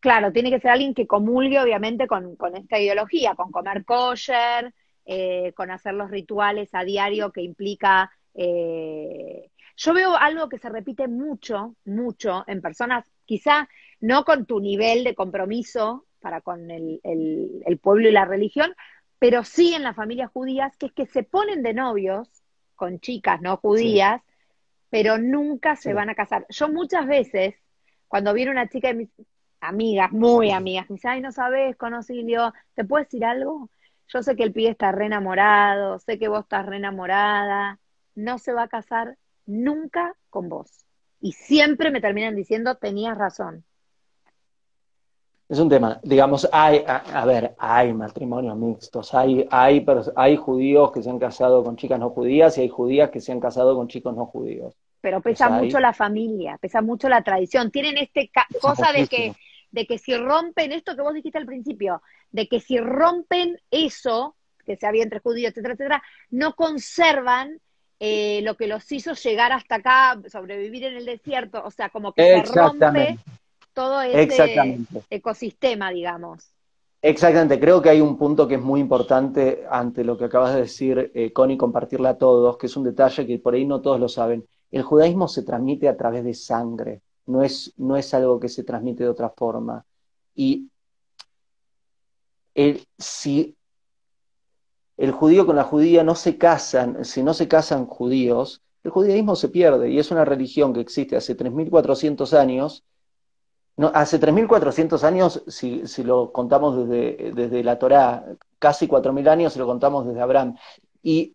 Claro, tiene que ser alguien que comulgue obviamente con, esta ideología, con comer kosher, eh, con hacer los rituales a diario que implica eh, yo veo algo que se repite mucho, mucho en personas, quizá no con tu nivel de compromiso para con el, pueblo y la religión, pero sí en las familias judías, que es que se ponen de novios con chicas no judías, pero nunca se van a casar. Yo muchas veces, cuando viene una chica de mis amigas, muy amigas, me dice, ay, no sabes, Conocilio, ¿te puedo decir algo? Yo sé que el pibe está re enamorado, sé que vos estás re enamorada, no se va a casar nunca con vos. Y siempre me terminan diciendo, tenías razón. Es un tema, digamos, hay, a, ver, hay matrimonios mixtos, hay, hay, hay judíos que se han casado con chicas no judías y hay judías que se han casado con chicos no judíos. Pero pesa mucho la familia, pesa mucho la tradición. Tienen este cosa de que, de que si rompen esto que vos dijiste al principio, de que si rompen eso, que se había entre judíos, etcétera, etcétera, no conservan eh, lo que los hizo llegar hasta acá, sobrevivir en el desierto, o sea, como que se rompe todo ese ecosistema, digamos. Exactamente, creo que hay un punto que es muy importante ante lo que acabas de decir, eh, Connie, compartirla a todos, que es un detalle que por ahí no todos lo saben. El judaísmo se transmite a través de sangre, no es, no es algo que se transmite de otra forma. Y el, si el judío con la judía no se casan, si no se casan judíos, el judaísmo se pierde y es una religión que existe hace 3.400 años. No, hace 3.400 años, si, si, lo contamos desde, desde la Torá, casi 4.000 años si lo contamos desde Abraham. Y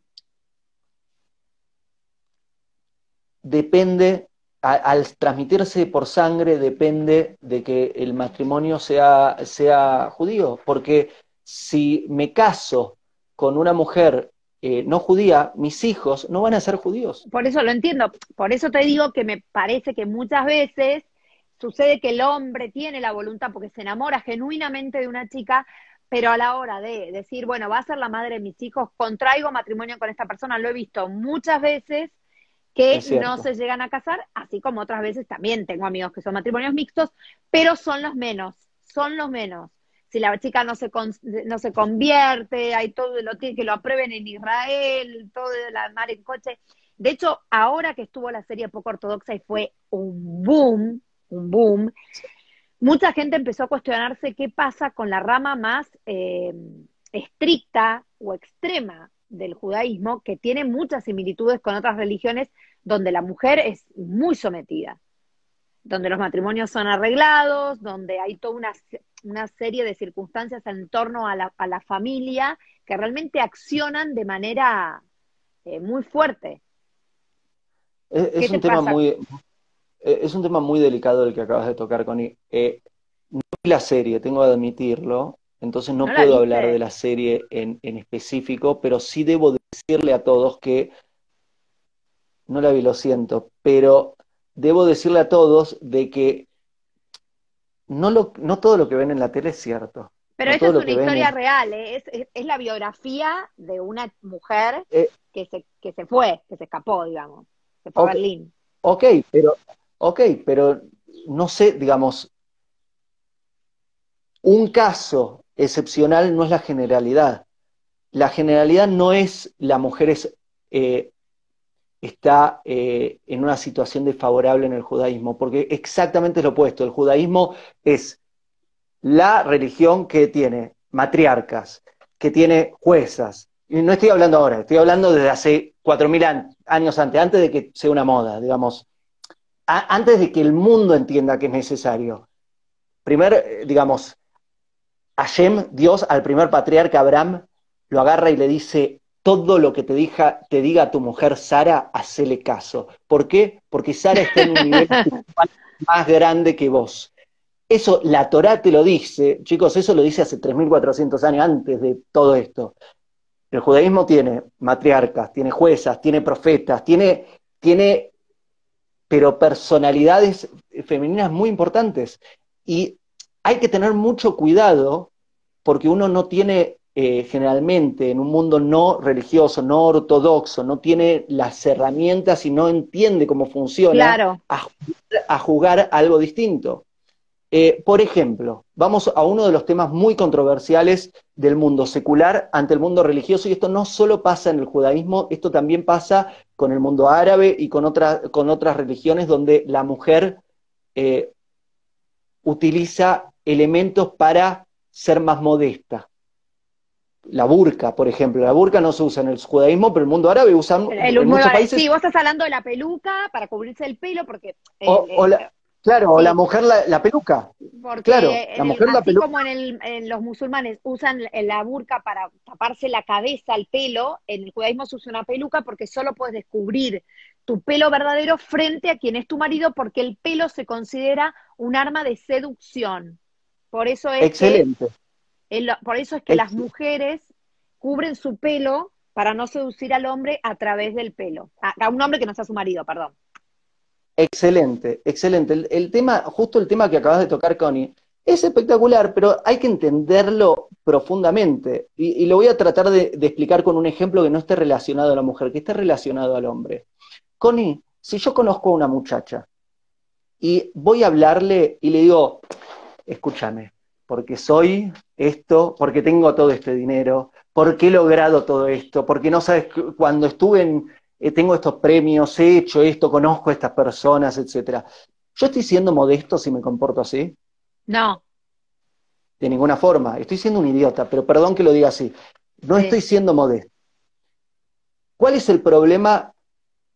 depende, al transmitirse por sangre, depende de que el matrimonio sea, sea judío, porque si me caso con una mujer eh, no judía, mis hijos no van a ser judíos. Por eso lo entiendo, por eso te digo que me parece que muchas veces sucede que el hombre tiene la voluntad porque se enamora genuinamente de una chica, pero a la hora de decir, bueno, va a ser la madre de mis hijos, contraigo matrimonio con esta persona, lo he visto muchas veces que no se llegan a casar, así como otras veces también tengo amigos que son matrimonios mixtos, pero son los menos, son los menos si la chica no se, no se convierte, hay todo lo que lo aprueben en Israel, todo la mar en coche. De hecho, ahora que estuvo la serie poco ortodoxa y fue un boom, un boom, mucha gente empezó a cuestionarse qué pasa con la rama más eh, estricta o extrema del judaísmo, que tiene muchas similitudes con otras religiones donde la mujer es muy sometida, donde los matrimonios son arreglados, donde hay toda una una serie de circunstancias en torno a la, a la familia que realmente accionan de manera eh, muy fuerte. Es, un tema muy eh, es un tema muy delicado el que acabas de tocar, Connie. Eh, no vi la serie, tengo que admitirlo, entonces no, puedo hablar de la serie en, en, específico, pero sí debo decirle a todos que, no la vi, lo siento, pero debo decirle a todos de que no, lo, no todo lo que ven en la tele es cierto. Pero esa es una historia real, ¿eh? es, es, la biografía de una mujer eh, que, se, que se fue, que se escapó, digamos, se fue a Berlín. Ok, pero, ok, pero no sé, digamos, un caso excepcional no es la generalidad. La generalidad no es la mujer eh, está eh, en una situación desfavorable en el judaísmo, porque exactamente es lo opuesto. El judaísmo es la religión que tiene matriarcas, que tiene juezas. Y no estoy hablando ahora, estoy hablando desde hace cuatro mil años antes, antes de que sea una moda, digamos, antes de que el mundo entienda que es necesario. Primer, eh, digamos, Hashem, Dios, al primer patriarca Abraham, lo agarra y le dice, todo lo que te, diga, te diga tu mujer Sara, hacele caso. ¿Por qué? Porque Sara está en un nivel [LAUGHS] más grande que vos. Eso, la Torá te lo dice, chicos, eso lo dice hace 3.400 años antes de todo esto. El judaísmo tiene matriarcas, tiene juezas, tiene profetas, tiene, tiene, pero personalidades femeninas muy importantes. Y hay que tener mucho cuidado porque uno no tiene eh, generalmente en un mundo no religioso, no ortodoxo, no tiene las herramientas y no entiende cómo funciona a, jugar algo distinto. Eh, por ejemplo, vamos a uno de los temas muy controversiales del mundo secular ante el mundo religioso, y esto no solo pasa en el judaísmo, esto también pasa con el mundo árabe y con, con otras religiones donde la mujer eh, utiliza elementos para ser más modesta. La burka, por ejemplo, la burka no se usa en el judaísmo, pero el mundo árabe usa en muchos países. Sí, vos estás hablando de la peluca para cubrirse el pelo, porque. Claro, o la mujer la, peluca. Porque claro, la mujer la peluca. como en, en, los musulmanes usan la burka para taparse la cabeza, el pelo, en el judaísmo se usa una peluca porque solo puedes descubrir tu pelo verdadero frente a quien es tu marido, porque el pelo se considera un arma de seducción. Por eso es Excelente. Que, por eso es que las mujeres cubren su pelo para no seducir al hombre a través del pelo. A, un hombre que no sea su marido, perdón. Excelente, excelente. El, tema, justo el tema que acabas de tocar, Connie, es espectacular, pero hay que entenderlo profundamente. Y, lo voy a tratar de, de, explicar con un ejemplo que no esté relacionado a la mujer, que esté relacionado al hombre. Connie, si yo conozco a una muchacha y voy a hablarle y le digo, escúchame, porque soy esto, porque tengo todo este dinero, porque he logrado todo esto, porque no sabes, cuando estuve en, eh, tengo estos premios, he hecho esto, conozco a estas personas, etcétera. ¿Yo estoy siendo modesto si me comporto así? No. De ninguna forma. Estoy siendo un idiota, pero perdón que lo diga así. No estoy siendo modesto. ¿Cuál es el problema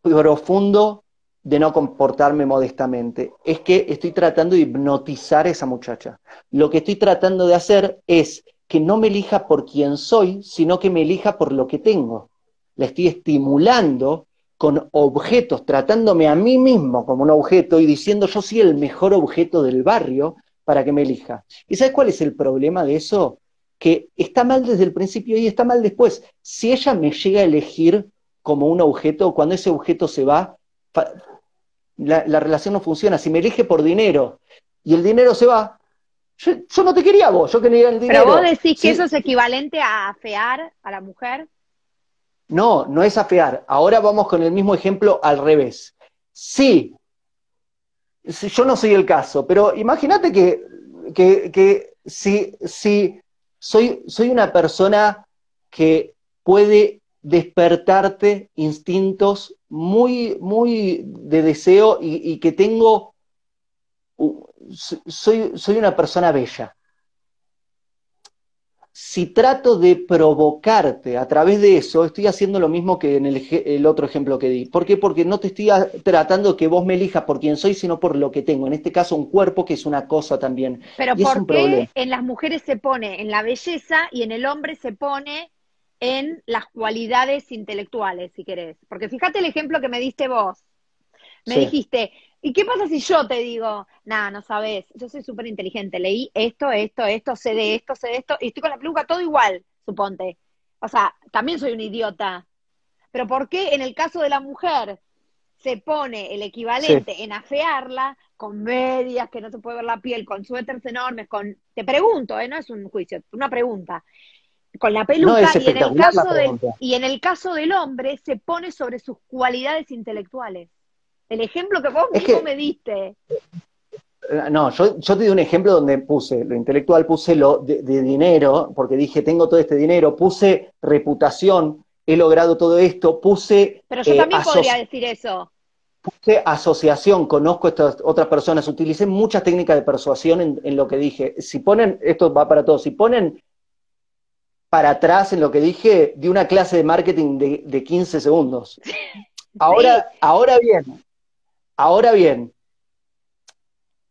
profundo de no comportarme modestamente, es que estoy tratando de hipnotizar a esa muchacha. Lo que estoy tratando de hacer es que no me elija por quien soy, sino que me elija por lo que tengo. La estoy estimulando con objetos, tratándome a mí mismo como un objeto y diciendo yo soy el mejor objeto del barrio para que me elija. ¿Y sabes cuál es el problema de eso? Que está mal desde el principio y está mal después. Si ella me llega a elegir como un objeto, cuando ese objeto se va, la, relación no funciona. Si me elige por dinero y el dinero se va, yo, no te quería vos, yo quería el dinero. Pero vos decís que eso es equivalente a afear a la mujer. No, no es afear. Ahora vamos con el mismo ejemplo al revés. Sí, yo no soy el caso, pero imagínate que, que, si, si soy, soy una persona que puede despertarte instintos muy, muy de deseo y, que tengo, soy, soy una persona bella. Si trato de provocarte a través de eso, estoy haciendo lo mismo que en el, otro ejemplo que di. ¿Por qué? Porque no te estoy tratando que vos me elijas por quién soy, sino por lo que tengo. En este caso, un cuerpo que es una cosa también. Pero ¿por qué en las mujeres se pone en la belleza y en el hombre se pone en las cualidades intelectuales, si querés. Porque fíjate el ejemplo que me diste vos. Me dijiste, ¿Y qué pasa si yo te digo, nada, no sabes, yo soy súper inteligente, leí esto, esto, esto, sé de esto, sé de esto, y estoy con la peluca todo igual, suponte. O sea, también soy un idiota. Pero ¿por qué en el caso de la mujer se pone el equivalente en afearla con medias que no se puede ver la piel, con suéteres enormes, con... Te pregunto, ¿eh? no es un juicio, una pregunta. Con la peluca y, en el caso del, y en el caso del hombre se pone sobre sus cualidades intelectuales. El ejemplo que vos mismo me diste. No, yo, yo, te di un ejemplo donde puse lo intelectual, puse lo de, dinero, porque dije, tengo todo este dinero, puse reputación, he logrado todo esto, puse... Pero yo también eh, podría decir eso. Puse asociación, conozco a estas otras personas, utilicé muchas técnicas de persuasión en, lo que dije. Si ponen, esto va para todos, si ponen para atrás en lo que dije, de una clase de marketing de, de 15 segundos. [LAUGHS] Ahora, ahora bien, ahora bien,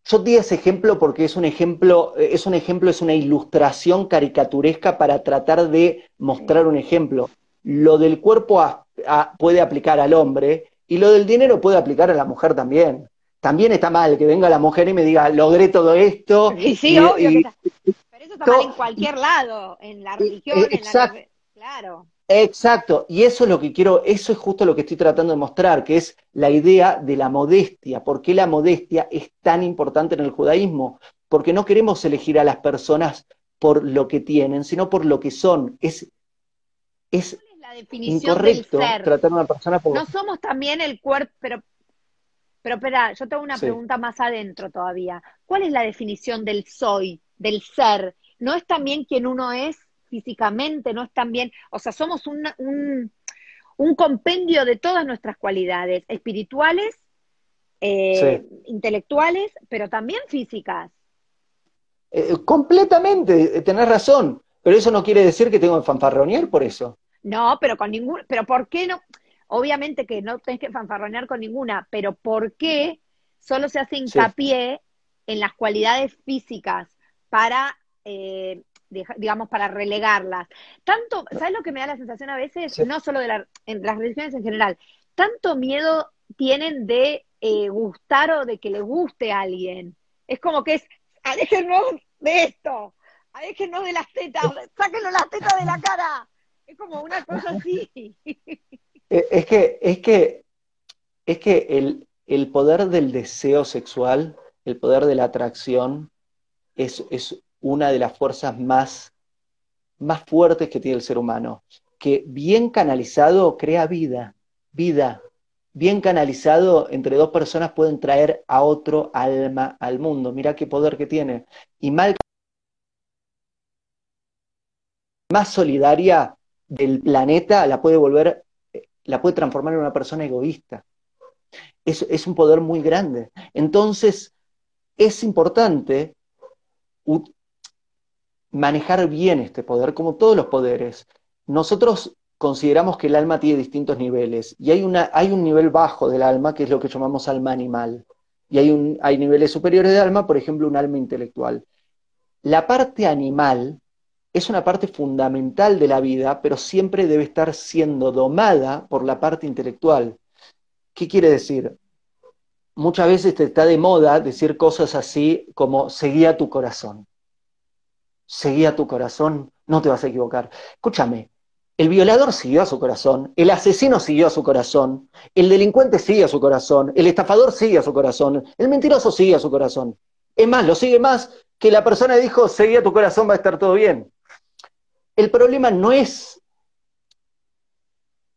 yo di ese ejemplo porque es un ejemplo, es un ejemplo, es una ilustración caricaturesca para tratar de mostrar un ejemplo. Lo del cuerpo puede aplicar al hombre y lo del dinero puede aplicar a la mujer también. También está mal que venga la mujer y me diga, logré todo esto. Y sí, obvio. pero eso está mal en cualquier lado, en la religión, en la... Claro. Exacto, y eso es lo que quiero, eso es justo lo que estoy tratando de mostrar, que es la idea de la modestia. ¿Por qué la modestia es tan importante en el judaísmo? Porque no queremos elegir a las personas por lo que tienen, sino por lo que son. Es, es, la definición incorrecto tratar a una persona por... No somos también el cuerpo, pero, pero espera, yo tengo una pregunta más adentro todavía. ¿Cuál es la definición del soy, del ser? ¿No es también quien uno es? Físicamente, no están bien, o sea, somos un, un, compendio de todas nuestras cualidades, espirituales, eh, intelectuales, pero también físicas. Eh, completamente, eh, tenés razón, pero eso no quiere decir que tengo que fanfarronear por eso. No, pero con ningún, pero ¿por qué no? Obviamente que no tenés que fanfarronear con ninguna, pero ¿por qué solo se hace hincapié en las cualidades físicas para digamos, para relegarlas. Tanto, ¿sabes lo que me da la sensación a veces? No solo de las religiones en general, tanto miedo tienen de eh, gustar o de que le guste a alguien. Es como que es, aléjenos de esto, aléjenos de las tetas, sáquenlo las tetas de la cara. Es como una cosa así. [LAUGHS] Eh, es que, es que, es que el, el poder del deseo sexual, el poder de la atracción, es, es una de las fuerzas más, más fuertes que tiene el ser humano, que bien canalizado crea vida, vida. Bien canalizado entre dos personas pueden traer a otro alma al mundo. Mira qué poder que tiene. Y mal más solidaria del planeta la puede volver, la puede transformar en una persona egoísta. Es, es un poder muy grande. Entonces, es importante manejar bien este poder, como todos los poderes. Nosotros consideramos que el alma tiene distintos niveles y hay, un nivel bajo del alma que es lo que llamamos alma animal y hay, un, hay niveles superiores de alma, por ejemplo, un alma intelectual. La parte animal es una parte fundamental de la vida, pero siempre debe estar siendo domada por la parte intelectual. ¿Qué quiere decir? Muchas veces te está de moda decir cosas así como seguía tu corazón seguía tu corazón, no te vas a equivocar. Escúchame, el violador siguió a su corazón, el asesino siguió a su corazón, el delincuente sigue a su corazón, el estafador sigue a su corazón, el mentiroso sigue a su corazón. Es más, lo sigue más que la persona dijo, seguía a tu corazón, va a estar todo bien. El problema no es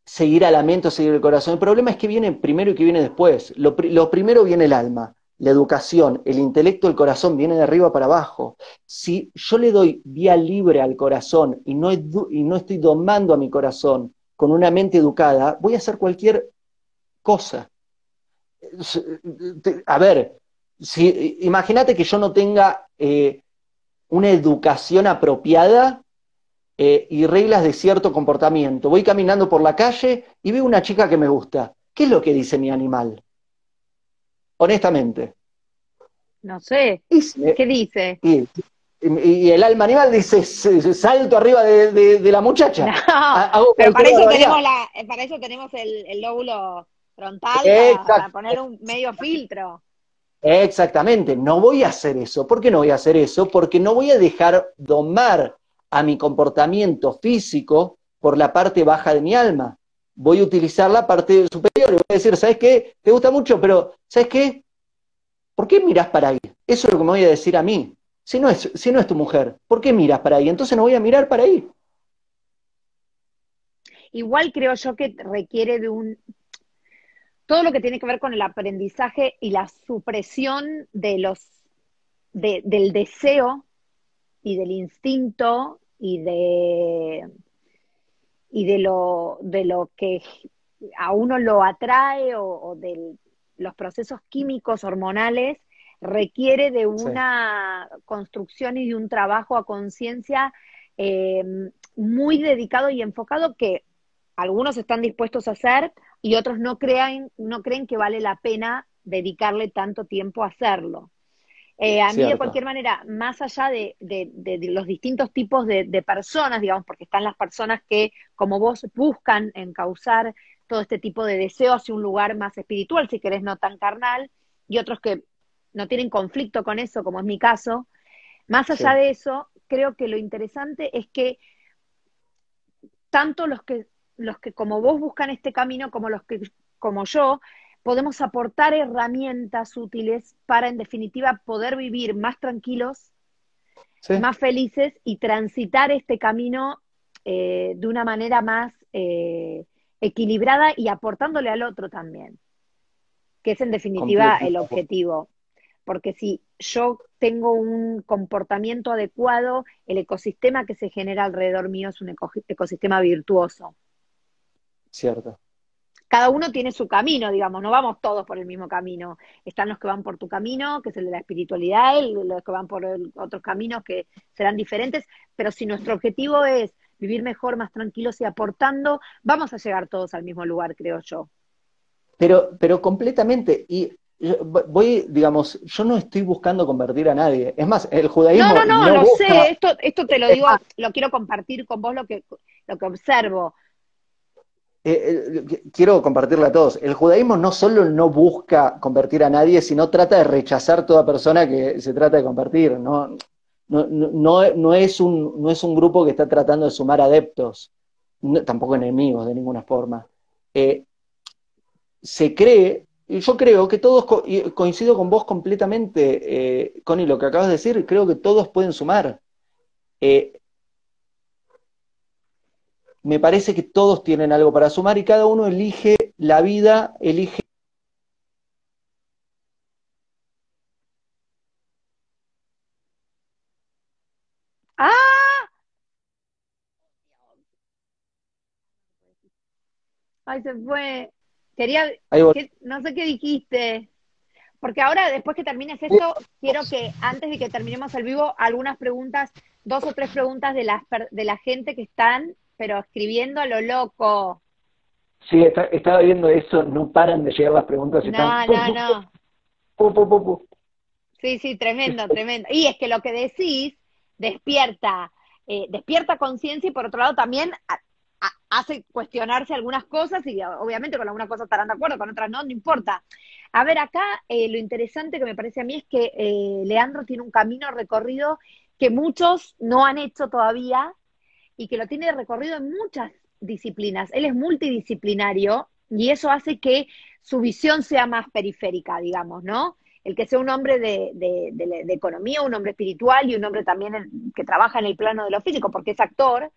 seguir a la mente o seguir el corazón, el problema es que viene primero y que viene después. Lo primero viene el alma la educación, el intelecto, el corazón viene de arriba para abajo. Si yo le doy vía libre al corazón y no, estoy domando a mi corazón con una mente educada, voy a hacer cualquier cosa. A ver, si, imagínate que yo no tenga eh, una educación apropiada eh, y reglas de cierto comportamiento. Voy caminando por la calle y veo una chica que me gusta. ¿Qué es lo que dice mi animal? Honestamente. No sé. ¿Qué dice? Y, el alma animal dice, salto arriba de, la muchacha. pero para eso, tenemos la, para eso tenemos el, lóbulo frontal para, poner un medio filtro. Exactamente, no voy a hacer eso. ¿Por qué no voy a hacer eso? Porque no voy a dejar domar a mi comportamiento físico por la parte baja de mi alma. Voy a utilizar la parte superior y voy a decir, ¿sabes qué? Te gusta mucho, pero ¿sabes qué? ¿Por qué miras para ahí? Eso es lo que me voy a decir a mí. Si no es, si no es tu mujer, ¿por qué miras para ahí? Entonces no voy a mirar para ahí. Igual creo yo que requiere de un todo lo que tiene que ver con el aprendizaje y la supresión de los del deseo y del instinto y de y de lo de lo que a uno lo atrae o, de los procesos químicos hormonales requiere de una construcción y de un trabajo a conciencia eh, muy dedicado y enfocado que algunos están dispuestos a hacer, y otros no, crean, no creen que vale la pena dedicarle tanto tiempo a hacerlo. Eh, a mí, de cualquier manera, más allá de, los distintos tipos de, personas, digamos, porque están las personas que, como vos, buscan encauzar todo este tipo de deseo hacia un lugar más espiritual, si querés, no tan carnal, y otros que no tienen conflicto con eso, como es mi caso. Más allá de eso, creo que lo interesante es que tanto los que los que como vos buscan este camino, como los que como yo, podemos aportar herramientas útiles para, en definitiva, poder vivir más tranquilos, más felices y transitar este camino eh, de una manera más eh, equilibrada y aportándole al otro también, que es en definitiva el objetivo. Porque si yo tengo un comportamiento adecuado, el ecosistema que se genera alrededor mío es un ecosistema virtuoso. Cierto. Cada uno tiene su camino, digamos, no vamos todos por el mismo camino. Están los que van por tu camino, que es el de la espiritualidad, y los que van por otros caminos que serán diferentes, pero si nuestro objetivo es vivir mejor, más tranquilos y aportando, vamos a llegar todos al mismo lugar, creo yo. Pero, pero completamente, y voy, digamos, yo no estoy buscando convertir a nadie. Es más, el judaísmo. No, no, no, lo sé, esto, esto te lo digo, lo quiero compartir con vos lo que, lo que observo. Eh, eh, quiero compartirle a todos, el judaísmo no solo no busca convertir a nadie, sino trata de rechazar toda persona que se trata de convertir. No, no, no, no es, un, no es un grupo que está tratando de sumar adeptos, tampoco enemigos de ninguna forma. Eh, se cree, y yo creo que todos, coincido con vos completamente, Connie, lo que acabas de decir, creo que todos pueden sumar me parece que todos tienen algo para sumar y cada uno elige la vida, elige... ¡Ah! Ay, se fue. Quería, no sé qué dijiste. Porque ahora, después que termines esto, quiero que antes de que terminemos el vivo, algunas preguntas, dos o tres preguntas de la, de la gente que están pero escribiendo a lo loco. Sí, estaba viendo eso, no paran de llegar las preguntas. No, no, no. sí, sí, tremendo, tremendo. Y es que lo que decís despierta, eh, despierta conciencia y por otro lado también hace cuestionarse algunas cosas y obviamente con algunas cosas estarán de acuerdo, con otras no, no importa. A ver, acá eh, lo interesante que me parece a mí es que eh, Leandro tiene un camino recorrido que muchos no han hecho todavía y que lo tiene recorrido en muchas disciplinas. Él es multidisciplinario y eso hace que su visión sea más periférica, digamos, ¿no? El que sea un hombre de, economía, un hombre espiritual y un hombre también que trabaja en el plano de lo físico, porque es actor,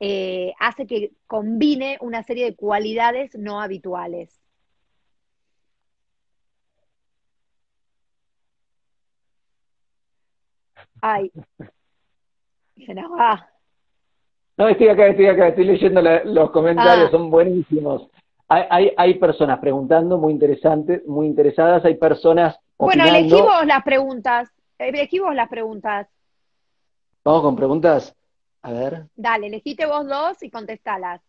eh, hace que combine una serie de cualidades no habituales. Ay, se nos va. No, estoy acá, estoy acá, estoy leyendo los comentarios, ah. son buenísimos. Hay, hay, hay, personas preguntando, muy interesantes, muy interesadas, hay personas. Bueno, elegí vos las preguntas, elegí vos las preguntas. Vamos con preguntas. A ver. Dale, elegiste vos dos y contestalas.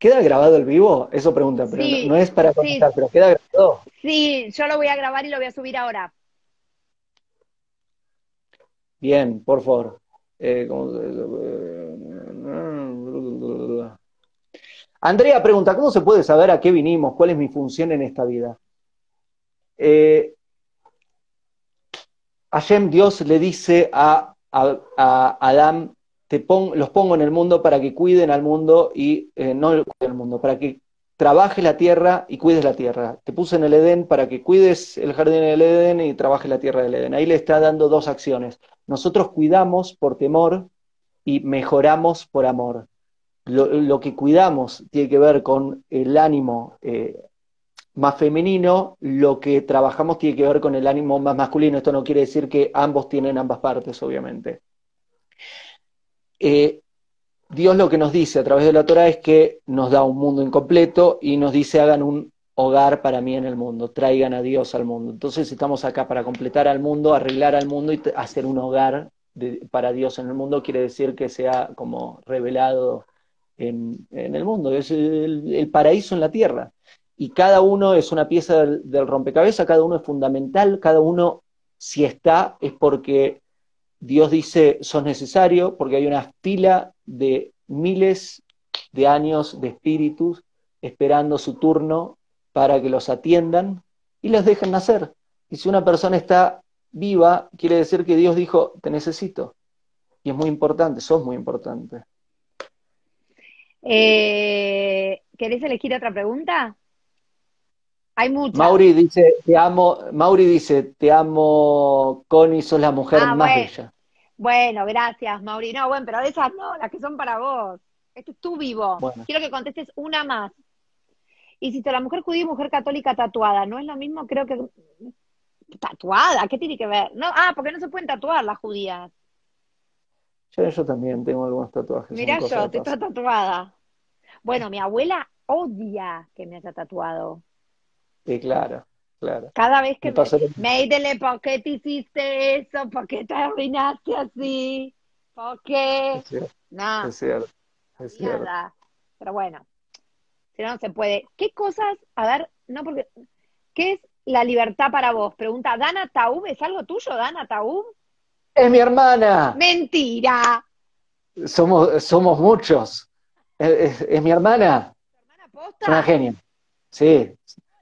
¿Queda grabado el vivo? Eso pregunta, pero no, es para contestar, pero queda grabado. Sí, yo lo voy a grabar y lo voy a subir ahora. Bien, por favor. Eh, Andrea pregunta, ¿cómo se puede saber a qué vinimos? ¿Cuál es mi función en esta vida? Eh, Hashem, Dios le dice a, Adán, te los pongo en el mundo para que cuiden al mundo y eh, no cuiden al mundo, para que trabaje la tierra y cuides la tierra. Te puse en el Edén para que cuides el jardín del Edén y trabajes la tierra del Edén. Ahí le está dando dos acciones. Nosotros cuidamos por temor y mejoramos por amor. Lo, que cuidamos tiene que ver con el ánimo eh, más femenino, lo que trabajamos tiene que ver con el ánimo más masculino. Esto no quiere decir que ambos tienen ambas partes, obviamente. Eh, Dios lo que nos dice a través de la Torah es que nos da un mundo incompleto y nos dice hagan un hogar para mí en el mundo, traigan a Dios al mundo. Entonces estamos acá para completar al mundo, arreglar al mundo y hacer un hogar para Dios en el mundo, quiere decir que sea como revelado en, el mundo, es el, paraíso en la tierra. Y cada uno es una pieza del, rompecabezas, cada uno es fundamental, cada uno si está es porque Dios dice sos necesario, porque hay una fila de miles de años de espíritus esperando su turno para que los atiendan y los dejen nacer. Y si una persona está viva, quiere decir que Dios dijo, te necesito. Y es muy importante, sos muy importante. Eh, ¿Querés elegir otra pregunta? Hay muchas. Mauri dice, te amo, Mauri dice, te amo, Connie, sos la mujer ah, más bella. Bueno, gracias, Mauri. No, bueno, pero esas no, las que son para vos. Esto es tú vivo. Quiero que contestes una más. Y si la mujer judía y mujer católica tatuada, ¿no es lo mismo? Creo que... ¿Tatuada? ¿Qué tiene que ver? No, ah, porque no se pueden tatuar las judías. Yo, también tengo algunos tatuajes. Mira yo, te estoy tatuada. Bueno, mi abuela odia que me haya tatuado. Sí, claro, claro. Cada vez que me, me ¿por qué te hiciste eso? ¿Por qué te arruinaste así? ¿Por qué? Es cierto, no. Es cierto. Es cierto. Pero bueno, si no, no se puede. ¿Qué cosas, a ver, no porque, ¿qué es la libertad para vos? Pregunta, ¿Dana Taub es algo tuyo, Dana Taub? Es mi hermana. Mentira. Somos, somos muchos. Es, mi hermana. hermana posta? Es una genia. Sí.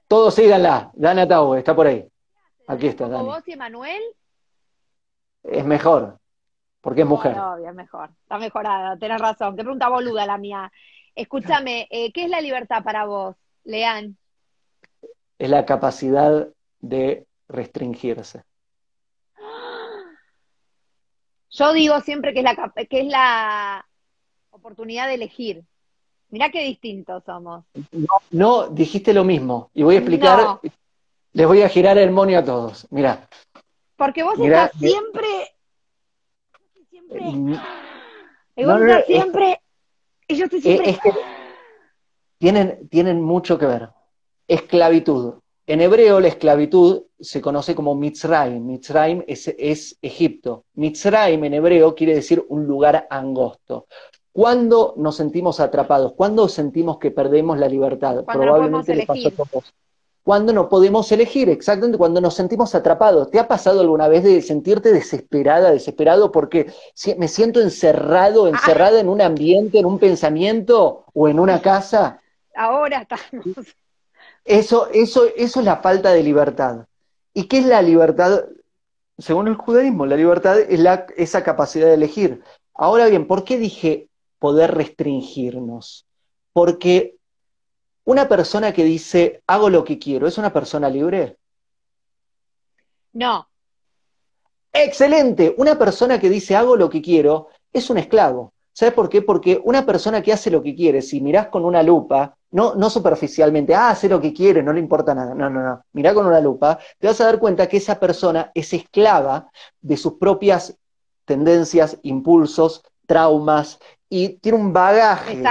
Todos síganla. Dana Tau, está por ahí. Aquí está, Dani. vos y Emanuel? Es mejor, porque es mujer. Obvio, es mejor. Está mejorada, tenés razón. Qué pregunta boluda la mía. Escúchame, [LAUGHS] eh, ¿qué es la libertad para vos, Leán? Es la capacidad de restringirse. [GASPS] Yo digo siempre que es la, que es la oportunidad de elegir. Mirá qué distintos somos. No, dijiste lo mismo. Y voy a explicar, les voy a girar el monio a todos. Mirá. Porque vos estás siempre... Siempre... y vos estás siempre... y yo estoy siempre... Es que tienen, tienen mucho que ver. Esclavitud. En hebreo la esclavitud se conoce como Mitzrayim. Mitzrayim es, es, Egipto. Mitzrayim en hebreo quiere decir un lugar angosto. ¿Cuándo nos sentimos atrapados? ¿Cuándo sentimos que perdemos la libertad? Probablemente le pasó a todos. Cuando no podemos elegir, exactamente, cuando nos sentimos atrapados. ¿Te ha pasado alguna vez de sentirte desesperada, desesperado porque me siento encerrado, ah. encerrada en un ambiente, en un pensamiento o en una casa? Ahora estamos eso, eso, eso es la falta de libertad. ¿Y qué es la libertad? Según el judaísmo, la libertad es la, esa capacidad de elegir. Ahora bien, ¿por qué dije poder restringirnos? Porque una persona que dice hago lo que quiero, ¿es una persona libre? No. Excelente. Una persona que dice hago lo que quiero es un esclavo. ¿Sabes por qué? Porque una persona que hace lo que quiere, si mirás con una lupa, no, no superficialmente, ah, hace lo que quiere, no le importa nada. No, no, no. Mirá con una lupa, te vas a dar cuenta que esa persona es esclava de sus propias tendencias, impulsos, traumas, y tiene un bagaje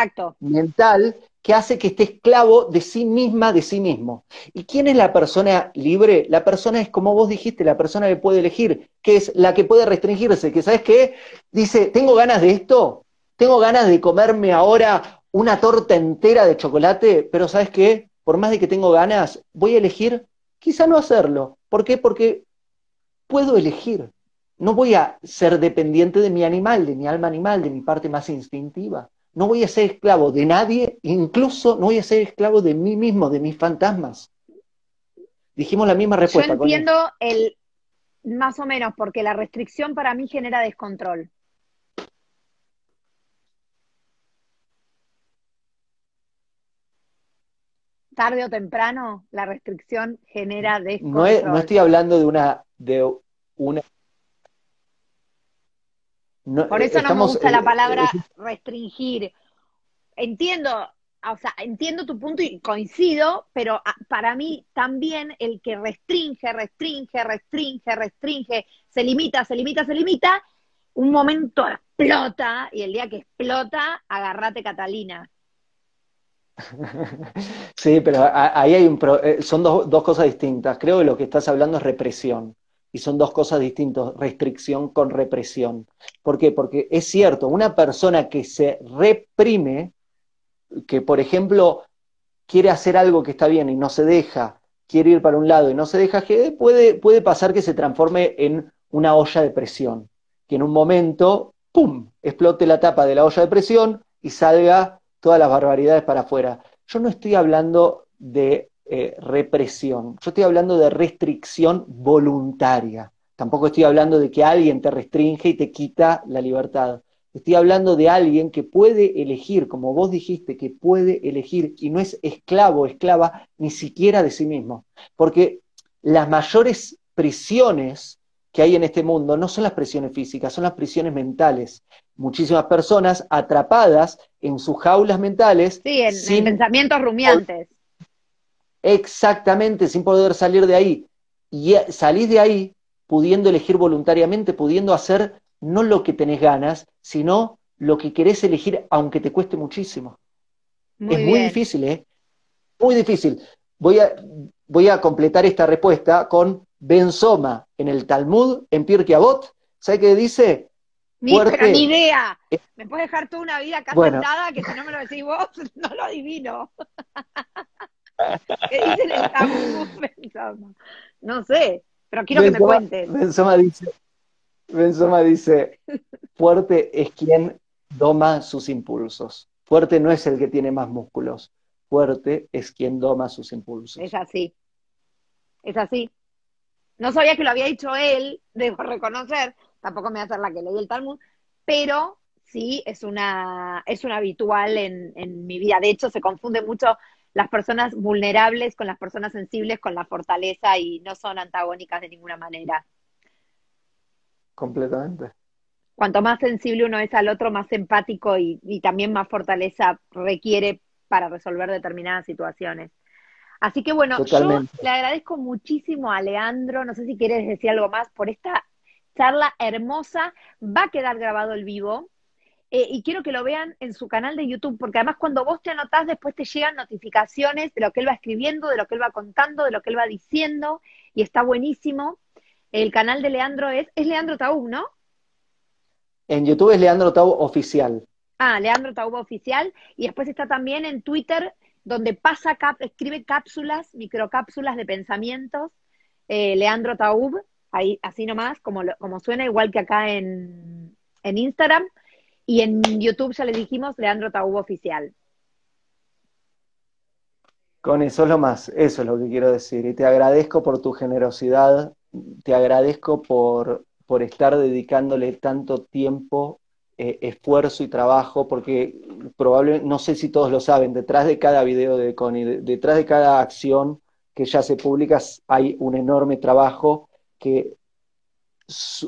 mental que hace que esté esclavo de sí misma, de sí mismo. ¿Y quién es la persona libre? La persona es, como vos dijiste, la persona que puede elegir, que es la que puede restringirse, que sabes qué, dice, tengo ganas de esto, tengo ganas de comerme ahora una torta entera de chocolate, pero ¿sabes qué? Por más de que tengo ganas, voy a elegir quizá no hacerlo. ¿Por qué? Porque puedo elegir. No voy a ser dependiente de mi animal, de mi alma animal, de mi parte más instintiva. no voy a ser esclavo de nadie, incluso no voy a ser esclavo de mí mismo, de mis fantasmas. Dijimos la misma respuesta. Yo entiendo el más o menos, porque la restricción para mí genera descontrol. tarde o temprano la restricción genera descontrol. No, no estoy hablando de una de una por eso no me gusta la palabra eh, restringir. Entiendo, o sea, entiendo tu punto y coincido, pero ah, para mí también el que restringe, restringe, restringe, restringe, se limita, se limita, se limita, un momento explota y el día que explota, agarrate Catalina. [LAUGHS] Sí, pero ahí hay un eh, son dos, dos cosas distintas. Creo que lo que estás hablando es represión y son dos cosas distintas, restricción con represión. ¿Por qué? Porque es cierto, una persona que se reprime, que por ejemplo quiere hacer algo que está bien y no se deja, quiere ir para un lado y no se deja, puede, puede pasar que se transforme en una olla de presión, que en un momento, ¡pum!, explote la tapa de la olla de presión y salga todas las barbaridades para afuera. Yo no estoy hablando de eh, represión. Yo estoy hablando de restricción voluntaria. Tampoco estoy hablando de que alguien te restringe y te quita la libertad. Estoy hablando de alguien que puede elegir, como vos dijiste, que puede elegir y no es esclavo o esclava ni siquiera de sí mismo. Porque las mayores prisiones que hay en este mundo no son las prisiones físicas, son las prisiones mentales. Muchísimas personas atrapadas en sus jaulas mentales. Sí, en, pensamientos rumiantes. Exactamente, sin poder salir de ahí. Y salís de ahí pudiendo elegir voluntariamente, pudiendo hacer no lo que tenés ganas, sino lo que querés elegir, aunque te cueste muchísimo. es muy difícil, ¿eh? Muy difícil. Voy a, voy a completar esta respuesta con Benzoma en el Talmud, en Pirkei Avot. ¿Sabe qué dice? Ni, ni idea. Eh, me puedes dejar toda una vida acá sentada que si no me lo decís vos, [LAUGHS] no lo adivino. [LAUGHS] [LAUGHS] ¿Qué dicen el [LAUGHS] No sé, pero quiero que me cuentes. Benzoma dice, Benzoma dice, fuerte es quien doma sus impulsos. Fuerte no es el que tiene más músculos. Fuerte es quien doma sus impulsos. Es así. Es así. No sabía que lo había dicho él, debo reconocer, tampoco me voy a hacer la que leí el Talmud, pero sí es una, es una habitual en, en mi vida. De hecho, se confunde mucho las personas vulnerables con las personas sensibles con la fortaleza y no son antagónicas de ninguna manera. Completamente. Cuanto más sensible uno es al otro, más empático y, también más fortaleza requiere para resolver determinadas situaciones. Así que bueno, yo le agradezco muchísimo a Leandro, no sé si quieres decir algo más por esta charla hermosa, va a quedar grabado el vivo, eh, y quiero que lo vean en su canal de YouTube, porque además cuando vos te anotás, después te llegan notificaciones de lo que él va escribiendo, de lo que él va contando, de lo que él va diciendo, y está buenísimo. El canal de Leandro es, es Leandro Taub, ¿no? En YouTube es Leandro Taub Oficial. Ah, Leandro Taub Oficial, y después está también en Twitter, donde pasa, cap escribe cápsulas, microcápsulas de pensamientos, eh, Leandro Taub, ahí, así nomás, como, como suena, igual que acá en, en Instagram. Y en YouTube ya le dijimos Leandro Taub Oficial. Con eso es lo más, eso es lo que quiero decir. Y te agradezco por tu generosidad, te agradezco por, por estar dedicándole tanto tiempo, eh, esfuerzo y trabajo, porque probablemente, no sé si todos lo saben, detrás de cada video de Connie, detrás de cada acción que ya se publica, hay un enorme trabajo que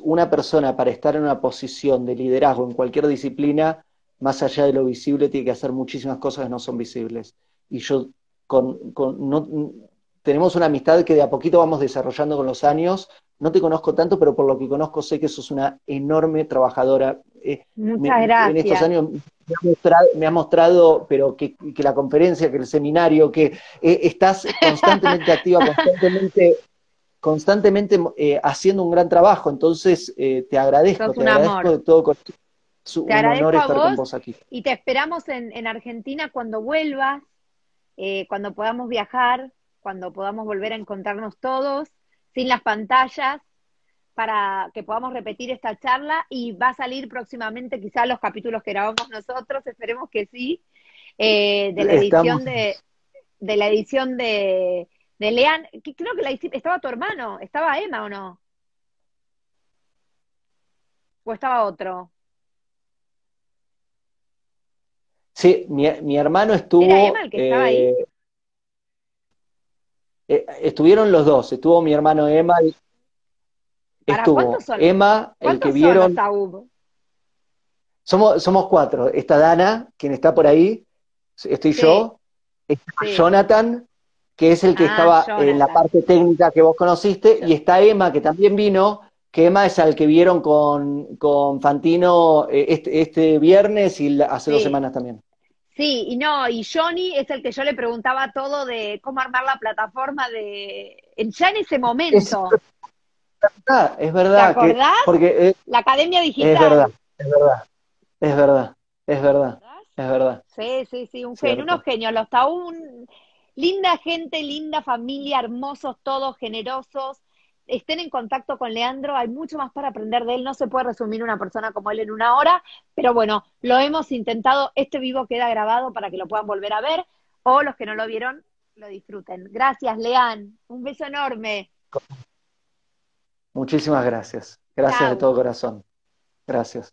una persona para estar en una posición de liderazgo en cualquier disciplina, más allá de lo visible, tiene que hacer muchísimas cosas que no son visibles. Y yo con, no, tenemos una amistad que de a poquito vamos desarrollando con los años. No te conozco tanto, pero por lo que conozco sé que sos una enorme trabajadora. Eh, Muchas gracias. En estos años me ha mostrado, pero que, la conferencia, que el seminario, que eh, estás constantemente activa, constantemente constantemente eh, haciendo un gran trabajo, entonces eh, te agradezco, te agradezco de todo su, te un honor estar con vos aquí. Y te esperamos en, en Argentina cuando vuelvas, eh, cuando podamos viajar, cuando podamos volver a encontrarnos todos, sin las pantallas, para que podamos repetir esta charla. Y va a salir próximamente quizás los capítulos que grabamos nosotros, esperemos que sí, de la edición de, de la edición de, de Lean, que creo que la, estaba tu hermano, estaba Emma o no? ¿O estaba otro? Sí, mi, hermano estuvo. ¿Era Emma el que estaba ahí? Eh, eh, estuvieron los dos, estuvo mi hermano Emma. estuvo Emma, el que vieron. somos, somos cuatro. Está Dana, quien está por ahí. Estoy yo. Está Jonathan, que es el que ah, estaba en la parte técnica que vos conociste. Y está Emma, que también vino, que Emma es al que vieron con, con Fantino eh, este, este, viernes y hace dos semanas también. Sí, y no, y Johnny es el que yo le preguntaba todo de cómo armar la plataforma de. Ya en ese momento. Es verdad, ¿Te acordás? porque la Academia Digital. Es verdad, es verdad, es verdad, es verdad, es verdad. Sí, sí, sí, un genio, unos genios, los Taún, linda gente, linda familia, hermosos todos, generosos estén en contacto con Leandro, hay mucho más para aprender de él, no se puede resumir una persona como él en una hora, pero bueno, lo hemos intentado, este vivo queda grabado para que lo puedan volver a ver, o los que no lo vieron, lo disfruten. Gracias, Lean, un beso enorme. Muchísimas gracias, gracias de todo corazón. Gracias.